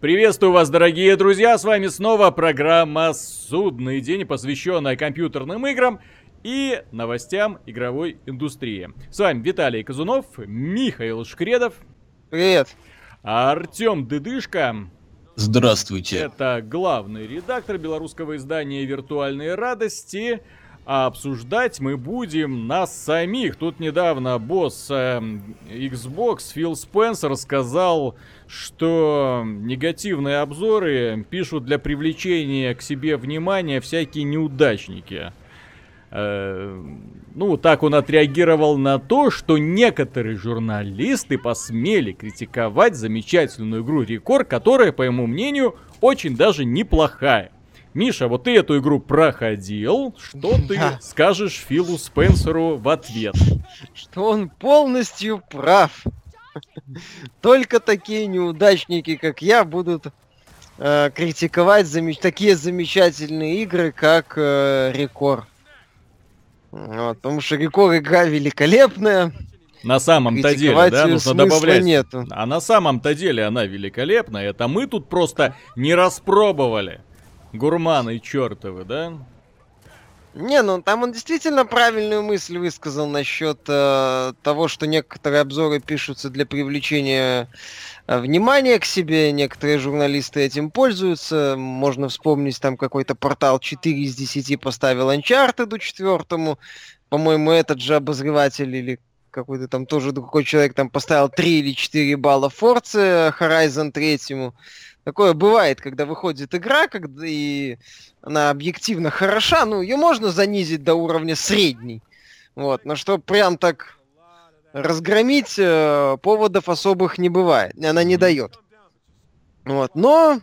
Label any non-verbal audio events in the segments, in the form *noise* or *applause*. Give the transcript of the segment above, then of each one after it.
Приветствую вас, дорогие друзья! С вами снова программа «Судный день», посвященная компьютерным играм и новостям игровой индустрии. С вами Виталий Казунов, Михаил Шкредов. Привет. Артем Дыдышко. Здравствуйте. Это главный редактор белорусского издания «Виртуальные радости». А обсуждать мы будем нас самих. Тут недавно босс э, Xbox Фил Спенсер сказал, что негативные обзоры пишут для привлечения к себе внимания всякие неудачники. Э, ну, так он отреагировал на то, что некоторые журналисты посмели критиковать замечательную игру Рекорд, которая, по его мнению, очень даже неплохая. Миша, вот ты эту игру проходил, что ты скажешь Филу Спенсеру в ответ? Что он полностью прав. Только такие неудачники, как я, будут э, критиковать замеч... такие замечательные игры, как э, Рекор. Вот, потому что Рекор игра великолепная. На самом-то деле, да, нужно добавлять. Нету. А на самом-то деле она великолепная. Это мы тут просто не распробовали. Гурманы чертовы, да? Не, ну там он действительно правильную мысль высказал насчет э, того, что некоторые обзоры пишутся для привлечения э, внимания к себе, некоторые журналисты этим пользуются. Можно вспомнить, там какой-то портал 4 из 10 поставил Uncharted четвертому. По-моему, этот же обозреватель или какой-то там тоже другой человек там поставил 3 или 4 балла Forza Horizon третьему. Такое бывает, когда выходит игра, когда и она объективно хороша, ну, ее можно занизить до уровня средней. Вот, но что прям так разгромить э, поводов особых не бывает, она не дает. Вот, но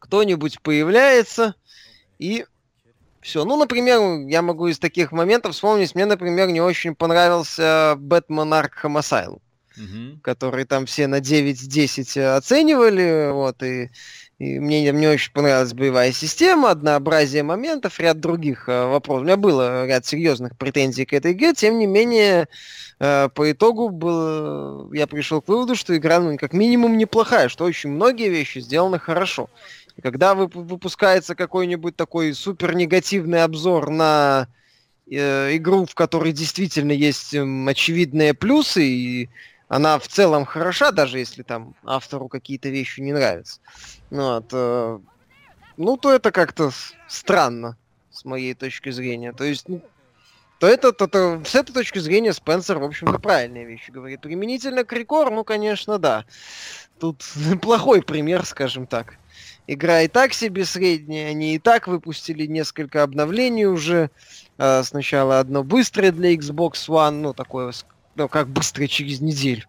кто-нибудь появляется и все. Ну, например, я могу из таких моментов вспомнить, мне, например, не очень понравился Бэтмен Arkham Asylum угу. который там все на 9-10 э, оценивали, вот, и, и мне, мне очень понравилась боевая система, однообразие моментов, ряд других э, вопросов. У меня было ряд серьезных претензий к этой игре, тем не менее, э, по итогу был, я пришел к выводу, что игра, ну, как минимум, неплохая, что очень многие вещи сделаны хорошо. И когда вы, выпускается какой-нибудь такой супер негативный обзор на э, игру, в которой действительно есть э, очевидные плюсы, и она в целом хороша, даже если там автору какие-то вещи не нравятся. Ну, вот, э, ну то это как-то странно, с моей точки зрения. То есть, ну, то это, то, то, с этой точки зрения Спенсер, в общем-то, правильные вещи говорит. Применительно к Рекор, ну, конечно, да. Тут *laughs* плохой пример, скажем так. Игра и так себе средняя, они и так выпустили несколько обновлений уже. Э, сначала одно быстрое для Xbox One, ну, такое ну, как быстро через неделю.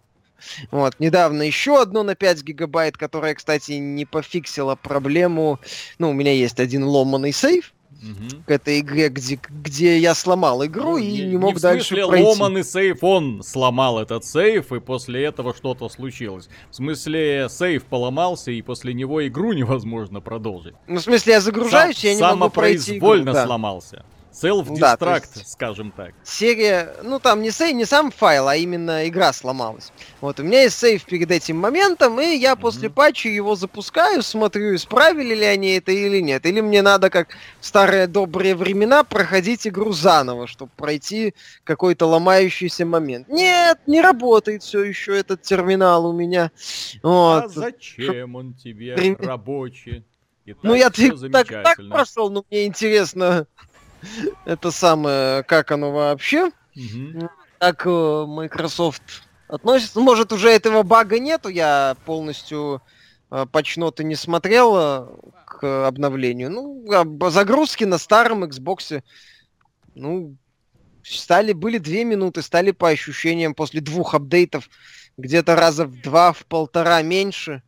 Вот, недавно еще одно на 5 гигабайт, которое, кстати, не пофиксило проблему. Ну, у меня есть один ломаный сейф, угу. к этой игре, где, где я сломал игру ну, и не, не мог не дальше в пройти. ломаный сейф, он сломал этот сейф, и после этого что-то случилось. В смысле, сейф поломался, и после него игру невозможно продолжить. Ну, в смысле, я загружаюсь, Сам, я не могу пройти игру. Самопроизвольно да. сломался. Self-destruct, да, скажем так. Серия, ну там не сейв, не сам файл, а именно игра сломалась. Вот, у меня есть сейв перед этим моментом, и я mm-hmm. после патча его запускаю, смотрю, исправили ли они это или нет. Или мне надо, как в старые добрые времена, проходить игру заново, чтобы пройти какой-то ломающийся момент. Нет, не работает все еще этот терминал у меня. Вот. А зачем он тебе, рабочий? ну я так, так прошел, но мне интересно, *laughs* это самое, как оно вообще, угу. как э, Microsoft относится. Ну, может, уже этого бага нету, я полностью э, почноты не смотрел э, к обновлению. Ну, загрузки на старом Xbox, ну, стали, были две минуты, стали по ощущениям после двух апдейтов где-то раза в два, в полтора меньше.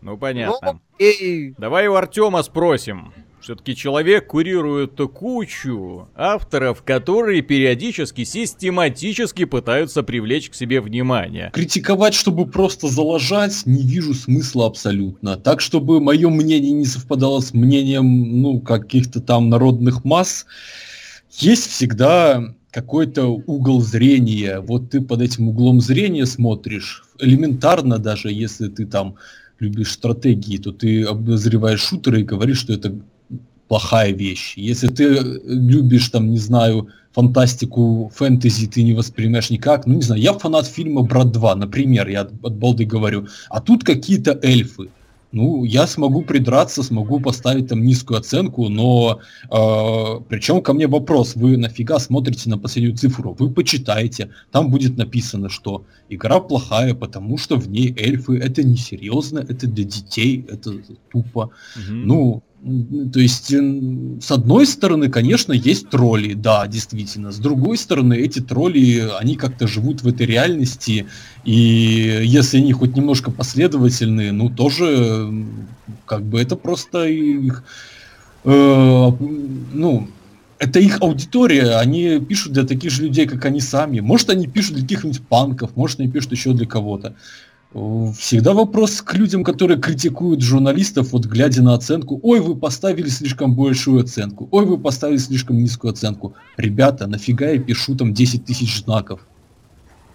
Ну, понятно. Ну, и... Давай у Артема спросим. Все-таки человек курирует кучу авторов, которые периодически, систематически пытаются привлечь к себе внимание. Критиковать, чтобы просто заложать, не вижу смысла абсолютно. Так, чтобы мое мнение не совпадало с мнением, ну, каких-то там народных масс, есть всегда какой-то угол зрения. Вот ты под этим углом зрения смотришь, элементарно даже, если ты там любишь стратегии, то ты обозреваешь шутеры и говоришь, что это плохая вещь. Если ты любишь, там, не знаю, фантастику, фэнтези ты не воспринимаешь никак. Ну, не знаю, я фанат фильма «Брат 2», например, я от балды говорю. А тут какие-то эльфы. Ну, я смогу придраться, смогу поставить там низкую оценку, но э, причем ко мне вопрос, вы нафига смотрите на последнюю цифру? Вы почитайте, там будет написано, что игра плохая, потому что в ней эльфы, это несерьезно, это для детей, это тупо. Угу. Ну, то есть, с одной стороны, конечно, есть тролли, да, действительно. С другой стороны, эти тролли, они как-то живут в этой реальности, и если они хоть немножко последовательные, ну, тоже, как бы, это просто их, э, ну, это их аудитория, они пишут для таких же людей, как они сами. Может, они пишут для каких-нибудь панков, может, они пишут еще для кого-то. Всегда вопрос к людям, которые критикуют журналистов, вот глядя на оценку. Ой, вы поставили слишком большую оценку. Ой, вы поставили слишком низкую оценку. Ребята, нафига я пишу там 10 тысяч знаков?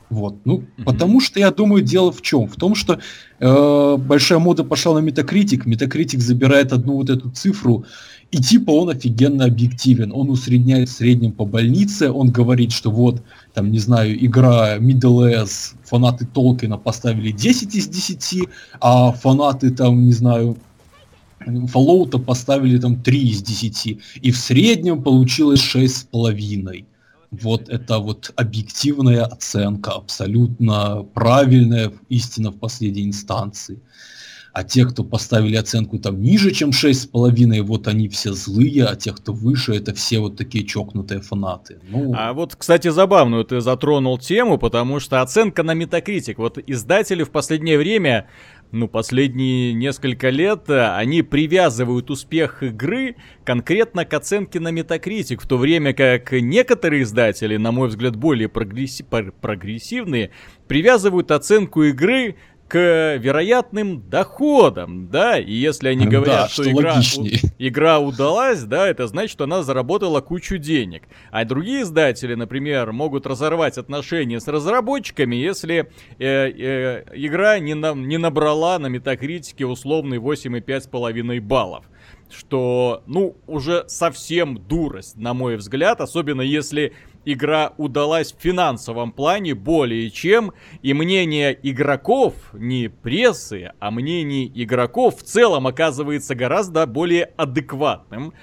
Вот, ну, mm-hmm. потому что я думаю, дело в чем? В том, что э, большая мода пошла на Метакритик, Метакритик забирает одну вот эту цифру, и типа он офигенно объективен. Он усредняет в среднем по больнице, он говорит, что вот, там, не знаю, игра Middle S, фанаты Толкина поставили 10 из 10, а фанаты там, не знаю, Fallout поставили там 3 из 10. И в среднем получилось 6,5. Вот это вот объективная оценка, абсолютно правильная истина в последней инстанции а те, кто поставили оценку там ниже, чем 6,5, вот они все злые, а те, кто выше, это все вот такие чокнутые фанаты. Ну... А вот, кстати, забавную ты затронул тему, потому что оценка на Metacritic, вот издатели в последнее время ну, последние несколько лет они привязывают успех игры конкретно к оценке на Metacritic, в то время как некоторые издатели, на мой взгляд, более прогресси- прогрессивные, привязывают оценку игры к вероятным доходам, да, и если они говорят, да, что, что игра, у, игра удалась, да, это значит, что она заработала кучу денег. А другие издатели, например, могут разорвать отношения с разработчиками, если э, э, игра не, на, не набрала на метакритике условный 8,5,5 баллов. Что, ну, уже совсем дурость, на мой взгляд, особенно если игра удалась в финансовом плане более чем, и мнение игроков, не прессы, а мнение игроков в целом оказывается гораздо более адекватным.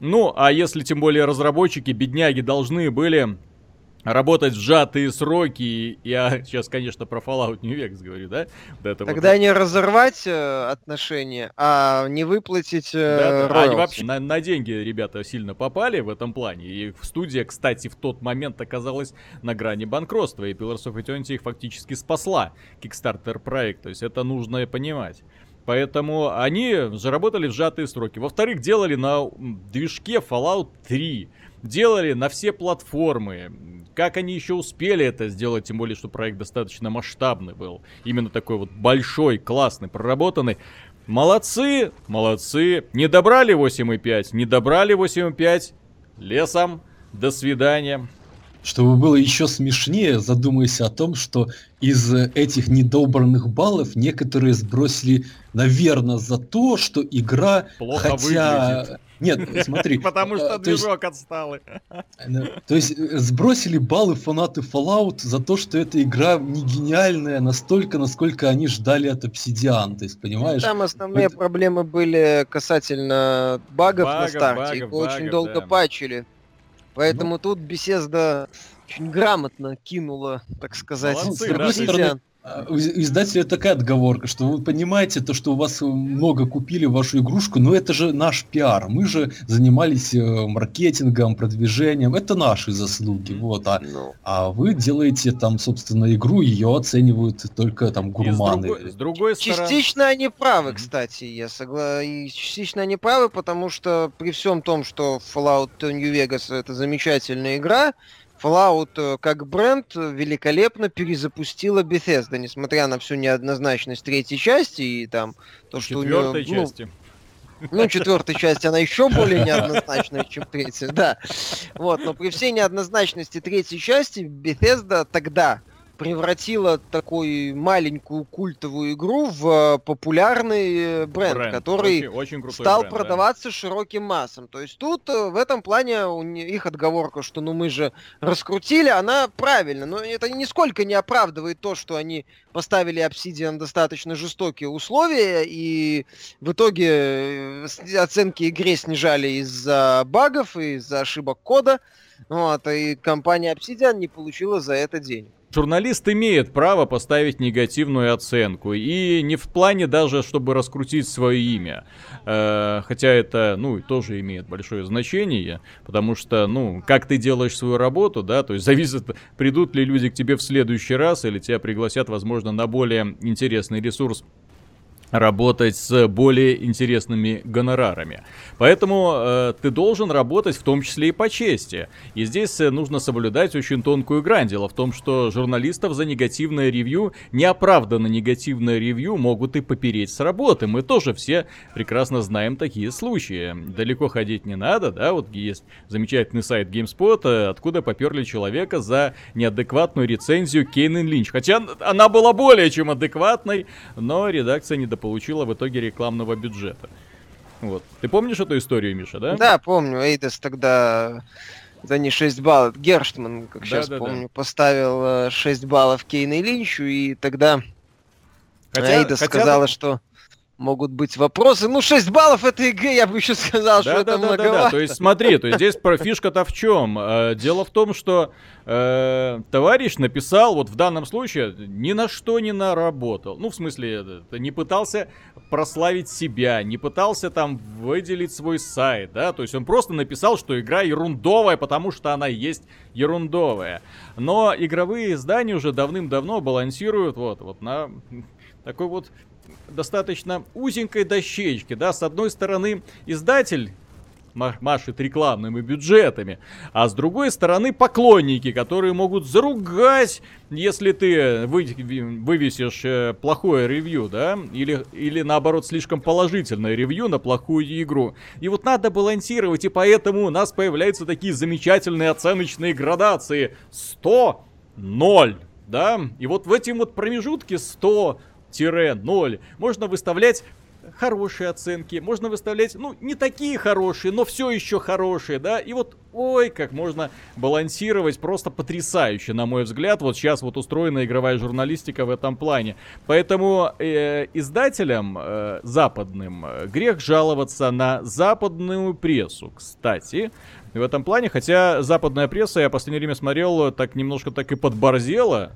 Ну, а если тем более разработчики, бедняги, должны были работать в сжатые сроки. Я *laughs* сейчас, конечно, про Fallout New Vegas говорю, да? Вот это Тогда вот. не разорвать э, отношения, а не выплатить э, да, Они вообще на, на деньги ребята сильно попали в этом плане. И студия, кстати, в тот момент оказалась на грани банкротства. И Pillars of Eternity их фактически спасла. Kickstarter проект. То есть это нужно понимать. Поэтому они заработали в сжатые сроки. Во-вторых, делали на движке Fallout 3 делали на все платформы. Как они еще успели это сделать, тем более, что проект достаточно масштабный был. Именно такой вот большой, классный, проработанный. Молодцы, молодцы. Не добрали 8,5, не добрали 8,5. Лесом. До свидания. Чтобы было еще смешнее, задумайся о том, что из этих недобранных баллов некоторые сбросили, наверное, за то, что игра, Плохо хотя... Выглядит. Нет, смотри. *laughs* Потому что движок отсталый. То есть э, сбросили баллы фанаты Fallout за то, что эта игра не гениальная настолько, насколько они ждали от Obsidian, то есть, понимаешь? Там основные проблемы были касательно багов на старте, их очень долго патчили. Поэтому ну. тут беседа очень грамотно кинула, так сказать, Молодцы, с другой стороны, у издателя такая отговорка, что вы понимаете, то, что у вас много купили вашу игрушку, но это же наш пиар. Мы же занимались э, маркетингом, продвижением. Это наши заслуги. Вот, а, ну. а вы делаете там, собственно, игру, ее оценивают только там гурманы. И с, другой, с другой стороны... Частично они правы, кстати, я согласен. Частично они правы, потому что при всем том, что Fallout New Vegas это замечательная игра, Fallout э, как бренд великолепно перезапустила Bethesda, несмотря на всю неоднозначность третьей части и там то, что Четвертой у нее... части. Ну, ну, четвертой части она еще более неоднозначная, чем третья, да. Вот, но при всей неоднозначности третьей части Bethesda тогда превратила такую маленькую культовую игру в популярный бренд, Бренд. который Очень, очень стал бренд, да. продаваться широким массам. То есть тут э, в этом плане у их отговорка, что ну мы же раскрутили, она правильно. Но это нисколько не оправдывает то, что они поставили Obsidian достаточно жестокие условия, и в итоге э, оценки игре снижали из-за багов из-за ошибок кода. Вот, и компания Obsidian не получила за это денег. Журналист имеет право поставить негативную оценку. И не в плане даже, чтобы раскрутить свое имя. Э, хотя это, ну, тоже имеет большое значение. Потому что, ну, как ты делаешь свою работу, да, то есть зависит, придут ли люди к тебе в следующий раз, или тебя пригласят, возможно, на более интересный ресурс работать с более интересными гонорарами. Поэтому э, ты должен работать в том числе и по чести. И здесь э, нужно соблюдать очень тонкую грань. Дело в том, что журналистов за негативное ревью, неоправданно негативное ревью могут и попереть с работы. Мы тоже все прекрасно знаем такие случаи. Далеко ходить не надо, да, вот есть замечательный сайт GameSpot, э, откуда поперли человека за неадекватную рецензию Кейн Линч. Хотя она была более чем адекватной, но редакция недополучила в итоге рекламного бюджета. Вот. Ты помнишь эту историю, Миша, да? Да, помню, Эйдес тогда за не 6 баллов. Герштман, как Да, сейчас да, да. помню, поставил э, 6 баллов Кейну и Линчу, и тогда Хотя- Эйдес хотя- сказала, что могут быть вопросы. Ну, 6 баллов этой игре, я бы еще сказал, что Да, это да, да, да, да. многовато. То есть смотри, то есть здесь про фишка-то в чем? Э, Дело в том, что э, товарищ написал, вот в данном случае, ни на что не наработал. Ну, в смысле, это, не пытался прославить себя, не пытался там выделить свой сайт, да, то есть он просто написал, что игра ерундовая, потому что она есть ерундовая. Но игровые издания уже давным-давно балансируют вот, вот на такой вот достаточно узенькой дощечке, да, с одной стороны издатель ма- машет рекламными бюджетами, а с другой стороны поклонники, которые могут заругать, если ты вы- вывесишь э, плохое ревью, да, или, или наоборот слишком положительное ревью на плохую игру. И вот надо балансировать, и поэтому у нас появляются такие замечательные оценочные градации 100, 0, да, и вот в этом вот промежутке 100 0 можно выставлять хорошие оценки, можно выставлять, ну, не такие хорошие, но все еще хорошие, да, и вот, ой, как можно балансировать, просто потрясающе, на мой взгляд, вот сейчас вот устроена игровая журналистика в этом плане. Поэтому э, издателям э, западным э, грех жаловаться на западную прессу, кстати, в этом плане, хотя западная пресса, я в последнее время смотрел, так немножко так и подборзела,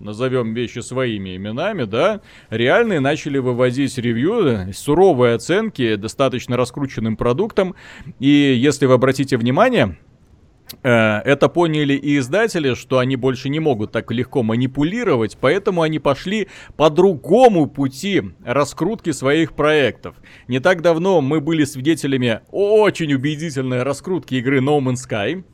назовем вещи своими именами, да, реальные начали вывозить ревью, суровые оценки достаточно раскрученным продуктом. И если вы обратите внимание, э, это поняли и издатели, что они больше не могут так легко манипулировать, поэтому они пошли по другому пути раскрутки своих проектов. Не так давно мы были свидетелями очень убедительной раскрутки игры No Man's Sky.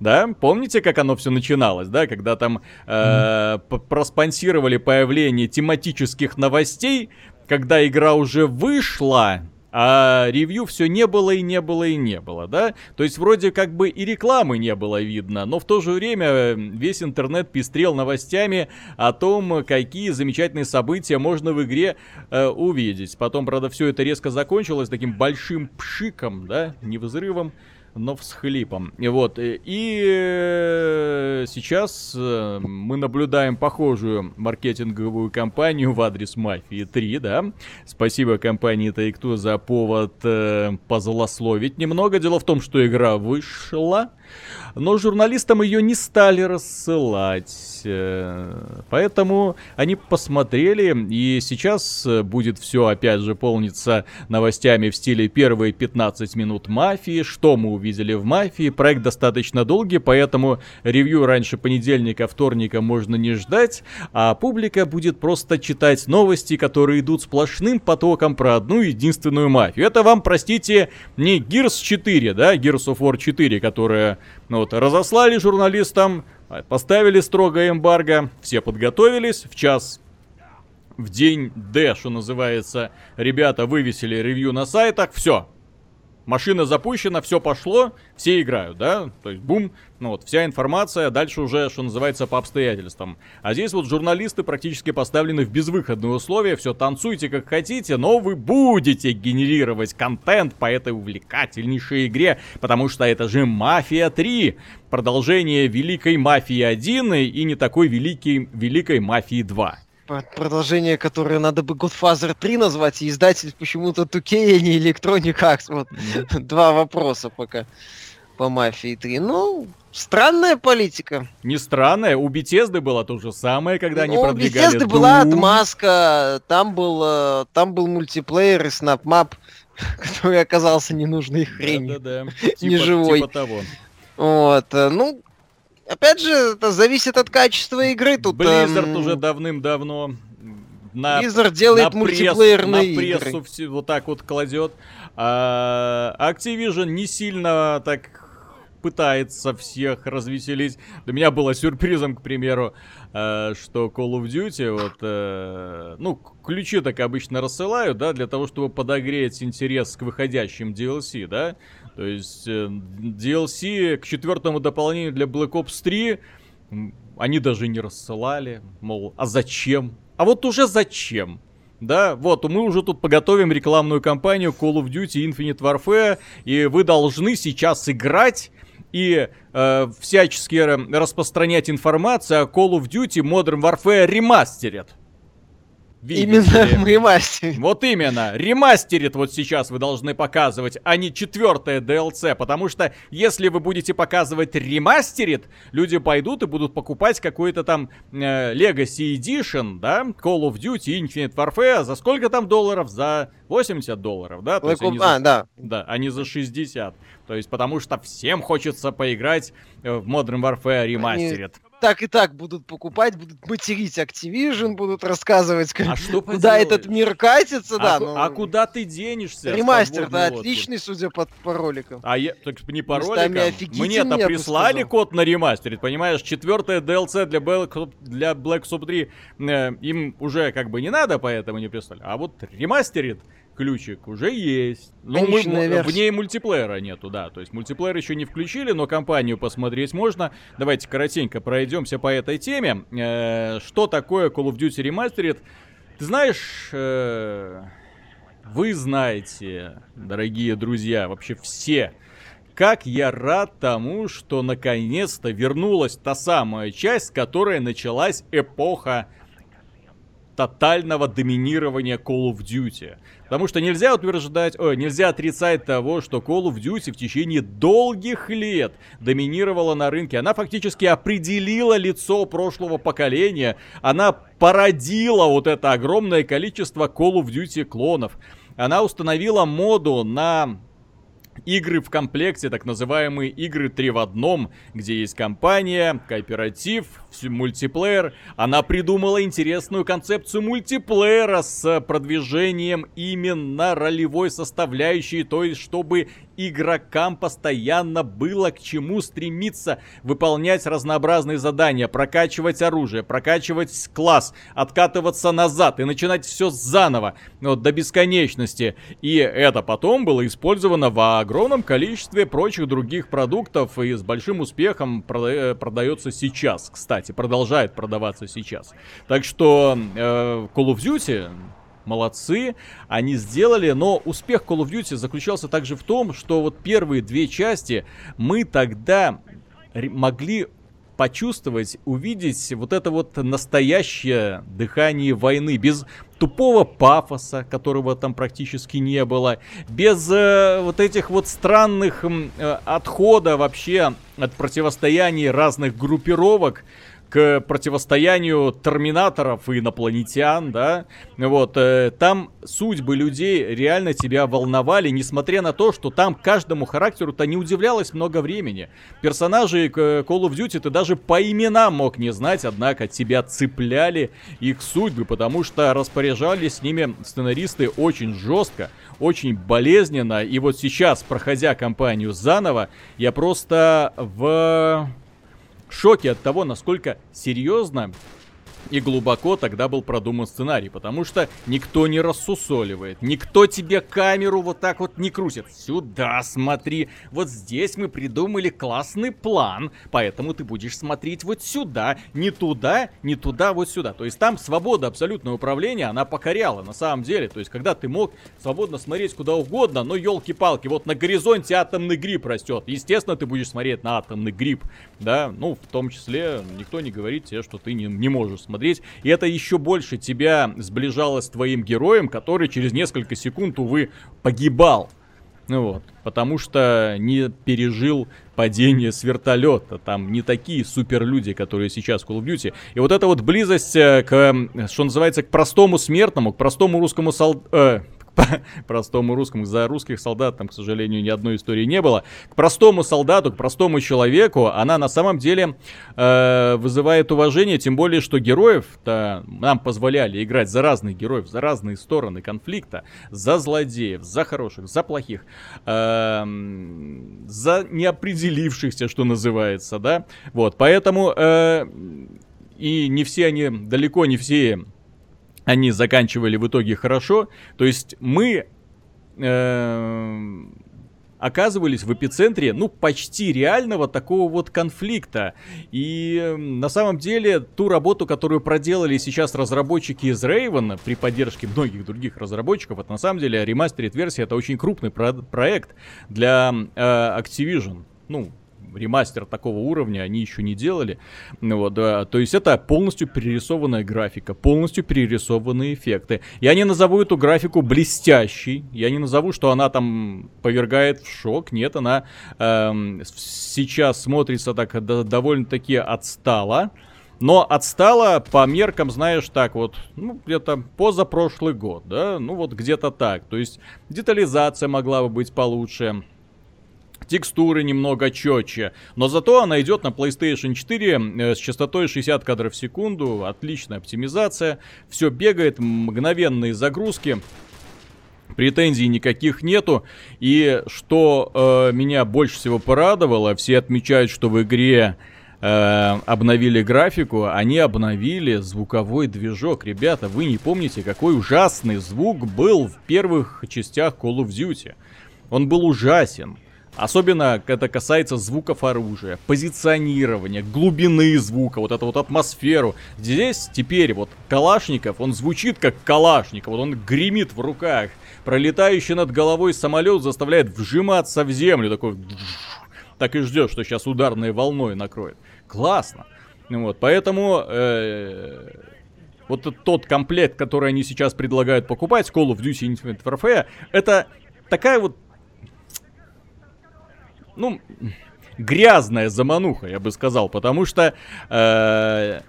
Да, помните, как оно все начиналось, да, когда там э, п- проспонсировали появление тематических новостей, когда игра уже вышла, а ревью все не было и не было и не было, да? То есть вроде как бы и рекламы не было видно, но в то же время весь интернет пестрел новостями о том, какие замечательные события можно в игре э, увидеть. Потом, правда, все это резко закончилось таким большим пшиком, да, не взрывом, но всхлипом. И вот, э, и э, сейчас э, мы наблюдаем похожую маркетинговую кампанию в адрес Мафии 3, да. Спасибо компании Take-Two за повод позлословить немного. Дело в том, что игра вышла, но журналистам ее не стали рассылать. э, Поэтому они посмотрели, и сейчас э, будет все опять же полниться новостями в стиле первые 15 минут мафии. Что мы увидели в мафии? Проект достаточно долгий, поэтому ревью раньше понедельника, вторника можно не ждать, а публика будет просто читать новости, которые идут сплошным потоком про одну единственную мафию. Это вам, простите, не Gears 4, да, Gears of War 4, которая ну, вот, разослали журналистам, а, поставили строгое эмбарго, все подготовились, в час в день D, что называется, ребята вывесили ревью на сайтах, все. Машина запущена, все пошло, все играют, да? То есть бум, ну вот, вся информация, дальше уже, что называется, по обстоятельствам. А здесь вот журналисты практически поставлены в безвыходные условия, все танцуйте как хотите, но вы будете генерировать контент по этой увлекательнейшей игре, потому что это же Мафия 3, продолжение Великой Мафии 1 и не такой великий, Великой Мафии 2. Продолжение, которое надо бы Godfather 3 назвать, и издатель почему-то 2K, а не Electronic Arts. Вот mm-hmm. два вопроса пока по Мафии 3. Ну, странная политика. Не странная, у Bethesda было то же самое, когда они ну, продвигали У Bethesda была отмазка, там был, э, там был мультиплеер и снапмап, *laughs* который оказался ненужной хренью. Да-да-да, *laughs* не типа, живой. Типа того. Вот, э, ну, Опять же, это зависит от качества игры. Тут, Blizzard эм... уже давным-давно на, Blizzard делает на мультиплеерные пресс, на прессу игры. Все, вот так вот кладет. А Activision не сильно так пытается всех развеселить. Для меня было сюрпризом, к примеру, э, что Call of Duty, вот, э, ну, ключи так обычно рассылают, да, для того, чтобы подогреть интерес к выходящим DLC, да. То есть э, DLC к четвертому дополнению для Black Ops 3 они даже не рассылали, мол, а зачем? А вот уже зачем? Да, вот, мы уже тут поготовим рекламную кампанию Call of Duty Infinite Warfare, и вы должны сейчас играть и э, всячески распространять информацию о Call of Duty Modern Warfare Remastered. Видите именно ремастерит. Вот именно. Ремастерит вот сейчас вы должны показывать, а не четвертое DLC. Потому что если вы будете показывать ремастерит, люди пойдут и будут покупать какой-то там э, Legacy Edition, да, Call of Duty Infinite Warfare. За сколько там долларов? За 80 долларов, да? То есть они а, за... да. Да, а не за 60. То есть потому что всем хочется поиграть э, в Modern Warfare Remastered. Они так и так будут покупать, будут материть Activision, будут рассказывать, как, а что куда этот мир катится, а, да. Ну, а куда ты денешься? Ремастер-то отличный, судя по, по роликам. А я, так не по роликам. Мне-то прислали код на ремастер, понимаешь? Четвертое DLC для Black, для Black Ops 3 э, им уже как бы не надо, поэтому не прислали. А вот ремастерит ключик уже есть. Ну, мы, в ней мультиплеера нету, да. То есть мультиплеер еще не включили, но компанию посмотреть можно. Давайте коротенько пройдемся по этой теме. Э, что такое Call of Duty Remastered? Ты знаешь, э, вы знаете, дорогие друзья, вообще все, как я рад тому, что наконец-то вернулась та самая часть, с которой началась эпоха тотального доминирования Call of Duty. Потому что нельзя утверждать, ой, нельзя отрицать того, что Call of Duty в течение долгих лет доминировала на рынке. Она фактически определила лицо прошлого поколения. Она породила вот это огромное количество Call of Duty клонов. Она установила моду на игры в комплекте, так называемые игры 3 в одном, где есть компания, кооператив, мультиплеер. Она придумала интересную концепцию мультиплеера с продвижением именно ролевой составляющей, то есть чтобы игрокам постоянно было к чему стремиться выполнять разнообразные задания, прокачивать оружие, прокачивать класс, откатываться назад и начинать все заново, вот, до бесконечности. И это потом было использовано в огромном количестве прочих других продуктов и с большим успехом прода- продается сейчас, кстати, продолжает продаваться сейчас. Так что э, Call of Duty молодцы, они сделали, но успех Call of Duty заключался также в том, что вот первые две части мы тогда могли почувствовать, увидеть вот это вот настоящее дыхание войны, без тупого пафоса, которого там практически не было, без э, вот этих вот странных э, отхода вообще от противостояния разных группировок, к противостоянию терминаторов и инопланетян, да, вот, э, там судьбы людей реально тебя волновали, несмотря на то, что там каждому характеру-то не удивлялось много времени. Персонажи Call of Duty ты даже по именам мог не знать, однако тебя цепляли их судьбы, потому что распоряжались с ними сценаристы очень жестко, очень болезненно, и вот сейчас, проходя кампанию заново, я просто в шоке от того, насколько серьезно и глубоко тогда был продуман сценарий, потому что никто не рассусоливает, никто тебе камеру вот так вот не крутит. Сюда смотри, вот здесь мы придумали классный план, поэтому ты будешь смотреть вот сюда, не туда, не туда, вот сюда. То есть там свобода абсолютного управления, она покоряла на самом деле. То есть когда ты мог свободно смотреть куда угодно, но елки-палки, вот на горизонте атомный гриб растет. Естественно, ты будешь смотреть на атомный гриб, да, ну, в том числе никто не говорит тебе, что ты не, не можешь смотреть смотреть. И это еще больше тебя сближало с твоим героем, который через несколько секунд, увы, погибал. Ну вот, потому что не пережил падение с вертолета. Там не такие суперлюди, которые сейчас в Call of Duty. И вот эта вот близость э, к, что называется, к простому смертному, к простому русскому солдату... Э, простому русскому. За русских солдат там, к сожалению, ни одной истории не было. К простому солдату, к простому человеку она на самом деле э, вызывает уважение, тем более, что героев-то нам позволяли играть за разных героев, за разные стороны конфликта, за злодеев, за хороших, за плохих, э, за неопределившихся, что называется, да. Вот, поэтому э, и не все они, далеко не все они заканчивали в итоге хорошо. То есть мы э, оказывались в эпицентре, ну, почти реального такого вот конфликта. И э, на самом деле ту работу, которую проделали сейчас разработчики из Raven при поддержке многих других разработчиков, это на самом деле ремастерит версия, это очень крупный про- проект для э, Activision. Ну, ремастер такого уровня они еще не делали. Вот, да, то есть это полностью перерисованная графика, полностью перерисованные эффекты. Я не назову эту графику блестящей, я не назову, что она там повергает в шок. Нет, она эм, сейчас смотрится так довольно-таки отстала. Но отстала по меркам, знаешь, так вот, ну, где-то позапрошлый год, да, ну вот где-то так. То есть детализация могла бы быть получше текстуры немного четче, но зато она идет на PlayStation 4 э, с частотой 60 кадров в секунду, отличная оптимизация, все бегает, мгновенные загрузки, претензий никаких нету. И что э, меня больше всего порадовало, все отмечают, что в игре э, обновили графику, они обновили звуковой движок. Ребята, вы не помните, какой ужасный звук был в первых частях Call of Duty. Он был ужасен. Особенно это касается звуков оружия, позиционирования, глубины звука, вот эту вот атмосферу. Здесь теперь вот Калашников, он звучит как Калашников, вот он гремит в руках. Пролетающий над головой самолет заставляет вжиматься в землю, такой... Так и ждешь, что сейчас ударной волной накроет. Классно. Вот, поэтому... Э вот тот комплект, который они сейчас предлагают покупать, Call of Duty Infinite Warfare, это такая вот ну, грязная замануха, я бы сказал, потому что э,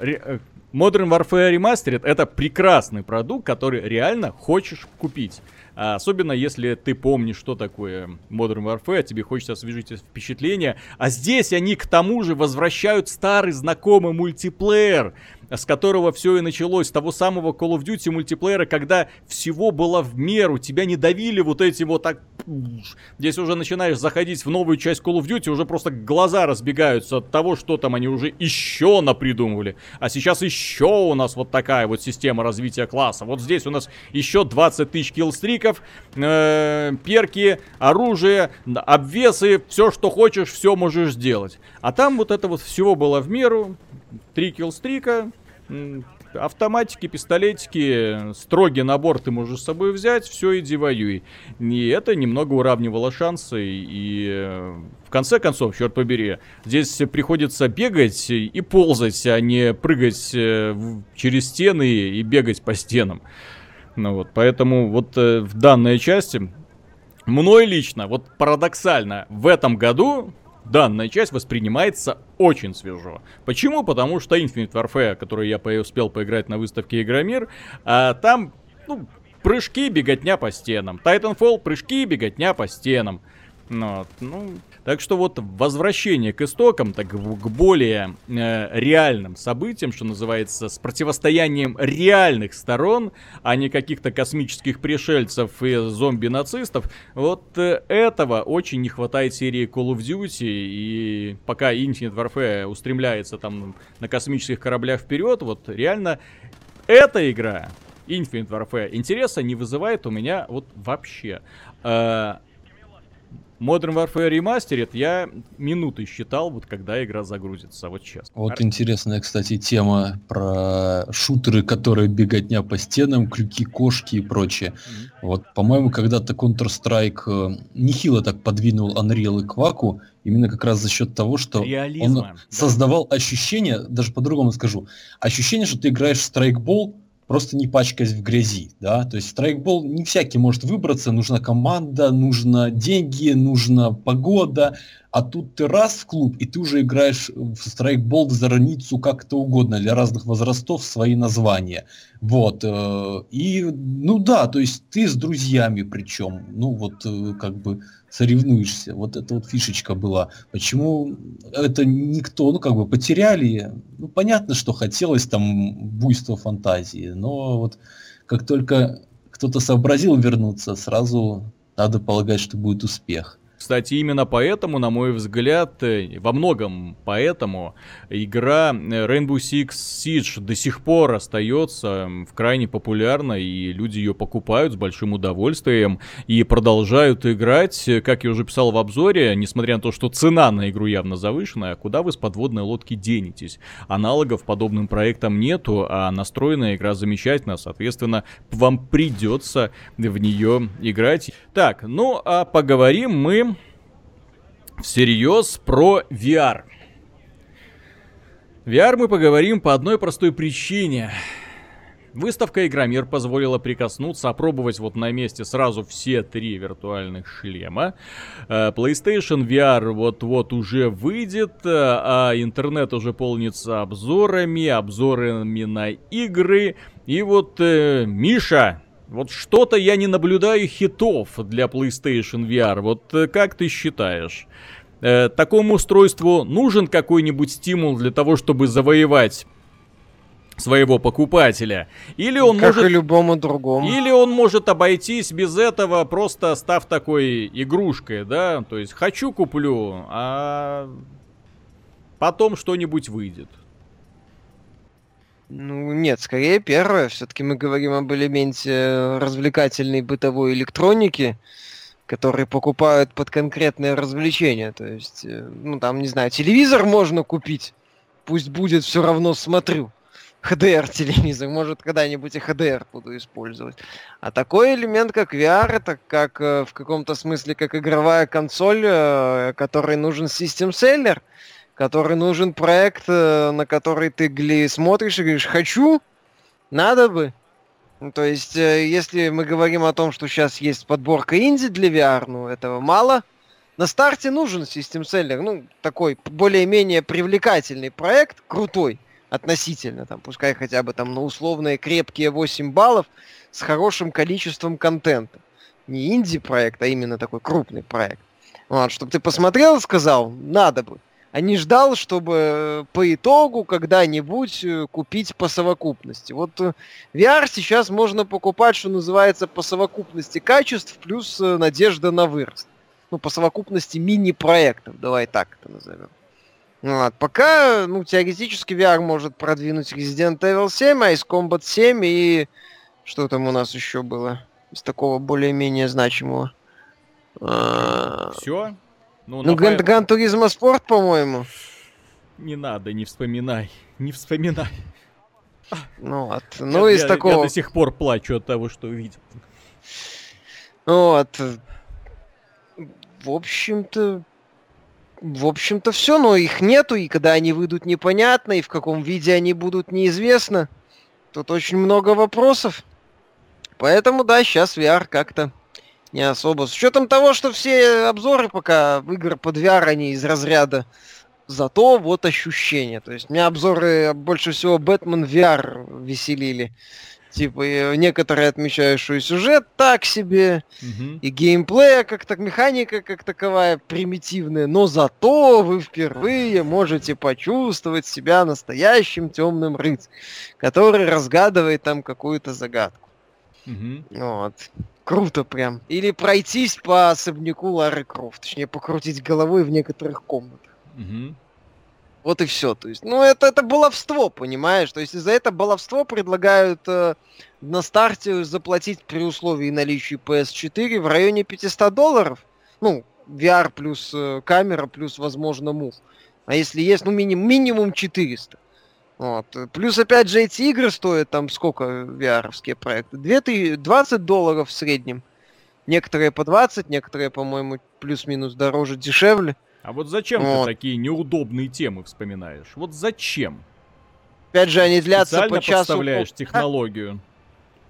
э Modern Warfare Remastered это прекрасный продукт, который реально хочешь купить. А особенно если ты помнишь, что такое Modern Warfare, тебе хочется освежить впечатление. А здесь они к тому же возвращают старый знакомый мультиплеер с которого все и началось, того самого Call of Duty мультиплеера, когда всего было в меру, тебя не давили вот эти вот так... Здесь уже начинаешь заходить в новую часть Call of Duty, уже просто глаза разбегаются от того, что там они уже еще напридумывали. А сейчас еще у нас вот такая вот система развития класса. Вот здесь у нас еще 20 тысяч киллстриков, э, перки, оружие, обвесы, все, что хочешь, все можешь сделать. А там вот это вот всего было в меру, три киллстрика, автоматики, пистолетики, строгий набор ты можешь с собой взять, все, иди воюй. И это немного уравнивало шансы, и в конце концов, черт побери, здесь приходится бегать и ползать, а не прыгать э, через стены и бегать по стенам. Ну вот, поэтому вот э, в данной части мной лично, вот парадоксально, в этом году данная часть воспринимается очень свежо. Почему? Потому что Infinite Warfare, который я успел поиграть на выставке Игромир, а, там, ну, прыжки, беготня по стенам. Titanfall, прыжки, беготня по стенам. Ну, ну, Так что вот возвращение к истокам, так к более э, реальным событиям, что называется, с противостоянием реальных сторон, а не каких-то космических пришельцев и зомби-нацистов, вот э, этого очень не хватает серии Call of Duty, и пока Infinite Warfare устремляется там на космических кораблях вперед, вот реально эта игра Infinite Warfare интереса не вызывает у меня вот вообще. Э, Modern Warfare Remastered я минуты считал, вот когда игра загрузится, вот честно. Вот интересная, кстати, тема про шутеры, которые беготня по стенам, крюки, кошки и прочее. Mm-hmm. Вот, по-моему, когда-то Counter-Strike э, нехило так подвинул Unreal и Quack, именно как раз за счет того, что Реализма, он да. создавал ощущение, даже по-другому скажу, ощущение, что ты играешь в страйкбол, просто не пачкаясь в грязи, да, то есть страйкбол не всякий может выбраться, нужна команда, нужно деньги, нужна погода, а тут ты раз в клуб, и ты уже играешь в страйкбол, в зараницу, как-то угодно, для разных возрастов свои названия, вот, э, и, ну да, то есть ты с друзьями причем, ну вот, э, как бы, соревнуешься. Вот эта вот фишечка была. Почему это никто, ну как бы потеряли? Ну понятно, что хотелось там буйства фантазии, но вот как только кто-то сообразил вернуться, сразу надо полагать, что будет успех. Кстати, именно поэтому, на мой взгляд, э, во многом поэтому игра э, Rainbow Six Siege до сих пор остается в крайне популярной, и люди ее покупают с большим удовольствием и продолжают играть. Как я уже писал в обзоре, несмотря на то, что цена на игру явно завышенная, куда вы с подводной лодки денетесь? Аналогов подобным проектам нету, а настроенная игра замечательно, соответственно, вам придется в нее играть. Так, ну а поговорим мы всерьез про VR. VR мы поговорим по одной простой причине. Выставка Игромир позволила прикоснуться, опробовать вот на месте сразу все три виртуальных шлема. Э, PlayStation VR вот-вот уже выйдет, э, а интернет уже полнится обзорами, обзорами на игры. И вот э, Миша, вот что-то я не наблюдаю хитов для PlayStation VR. Вот э, как ты считаешь? Э, такому устройству нужен какой-нибудь стимул для того, чтобы завоевать своего покупателя. Или он как может... и любому другому. Или он может обойтись без этого, просто став такой игрушкой, да? То есть хочу куплю, а потом что-нибудь выйдет. Ну, нет, скорее первое. Все-таки мы говорим об элементе развлекательной бытовой электроники, которые покупают под конкретное развлечение. То есть, э, ну, там, не знаю, телевизор можно купить. Пусть будет все равно смотрю. HDR телевизор, может когда-нибудь и HDR буду использовать. А такой элемент, как VR, это как э, в каком-то смысле как игровая консоль, э, которой нужен систем селлер который нужен проект, э, на который ты гли смотришь и говоришь, хочу, надо бы. Ну, то есть, э, если мы говорим о том, что сейчас есть подборка инди для VR, ну, этого мало. На старте нужен System Seller, ну, такой более-менее привлекательный проект, крутой относительно, там, пускай хотя бы там на условные крепкие 8 баллов с хорошим количеством контента. Не инди-проект, а именно такой крупный проект. Вот, чтобы ты посмотрел и сказал, надо бы а не ждал, чтобы э, по итогу когда-нибудь э, купить по совокупности. Вот э, VR сейчас можно покупать, что называется, по совокупности качеств плюс надежда на вырост. Ну, по совокупности мини-проектов, давай так это назовем. Вот. Пока, ну, теоретически VR может продвинуть Resident Evil 7, Ice Combat 7 и что там у нас еще было из такого более-менее значимого. А, Все? Ну, ну Гран, Гран Туризма Спорт, по-моему. Не надо, не вспоминай. Не вспоминай. Ну вот. Ну, я, из я, такого... Я до сих пор плачу от того, что увидел. Вот. В общем-то... В общем-то все, но их нету, и когда они выйдут непонятно, и в каком виде они будут неизвестно. Тут очень много вопросов. Поэтому, да, сейчас VR как-то не особо. С учетом того, что все обзоры пока игр под VR, они из разряда зато вот ощущение. То есть меня обзоры больше всего Бэтмен VR веселили. Типа, некоторые отмечают, что и сюжет так себе, Мгм. и геймплея как так, механика как таковая примитивная, но зато вы впервые можете почувствовать себя настоящим темным рыцарем, который разгадывает там какую-то загадку. Мгм. Вот. Круто прям. Или пройтись по особняку Лары Крофт, точнее покрутить головой в некоторых комнатах. Мгм. Вот и все. То есть, ну, это, это баловство, понимаешь? То есть, за это баловство предлагают э, на старте заплатить при условии наличия PS4 в районе 500 долларов. Ну, VR плюс э, камера, плюс, возможно, мув. А если есть, ну, минимум, минимум 400. Вот. Плюс, опять же, эти игры стоят там сколько VR-овские проекты? 2000 20 долларов в среднем. Некоторые по 20, некоторые, по-моему, плюс-минус дороже, дешевле. А вот зачем Вот. ты такие неудобные темы вспоминаешь? Вот зачем? Опять же, они длятся Специально по часу. подставляешь технологию.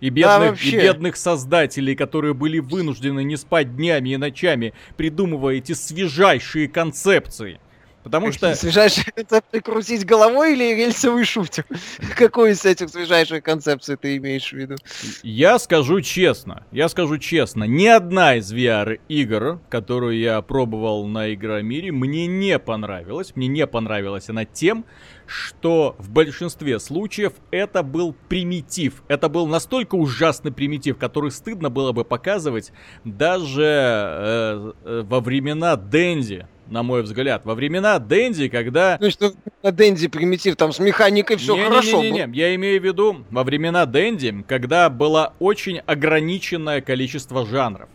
И Да, бедных, и вообще. бедных создателей, которые были вынуждены не спать днями и ночами, придумывая эти свежайшие концепции. Потому что Свежайшие *laughs* концепции крутить головой или рельсовый шутер? *laughs* Какой из этих свежайших концепций ты имеешь в виду? Я скажу честно, я скажу честно, ни одна из VR-игр, которую я пробовал на Игромире, мне не понравилась. Мне не понравилась она тем, что в большинстве случаев это был примитив. Это был настолько ужасный примитив, который стыдно было бы показывать даже э, э, во времена Дэнди, на мой взгляд. Во времена Дэнди, когда... Ну что на Дэнди примитив, там с механикой все хорошо. было. Я имею в виду во времена Дэнди, когда было очень ограниченное количество жанров.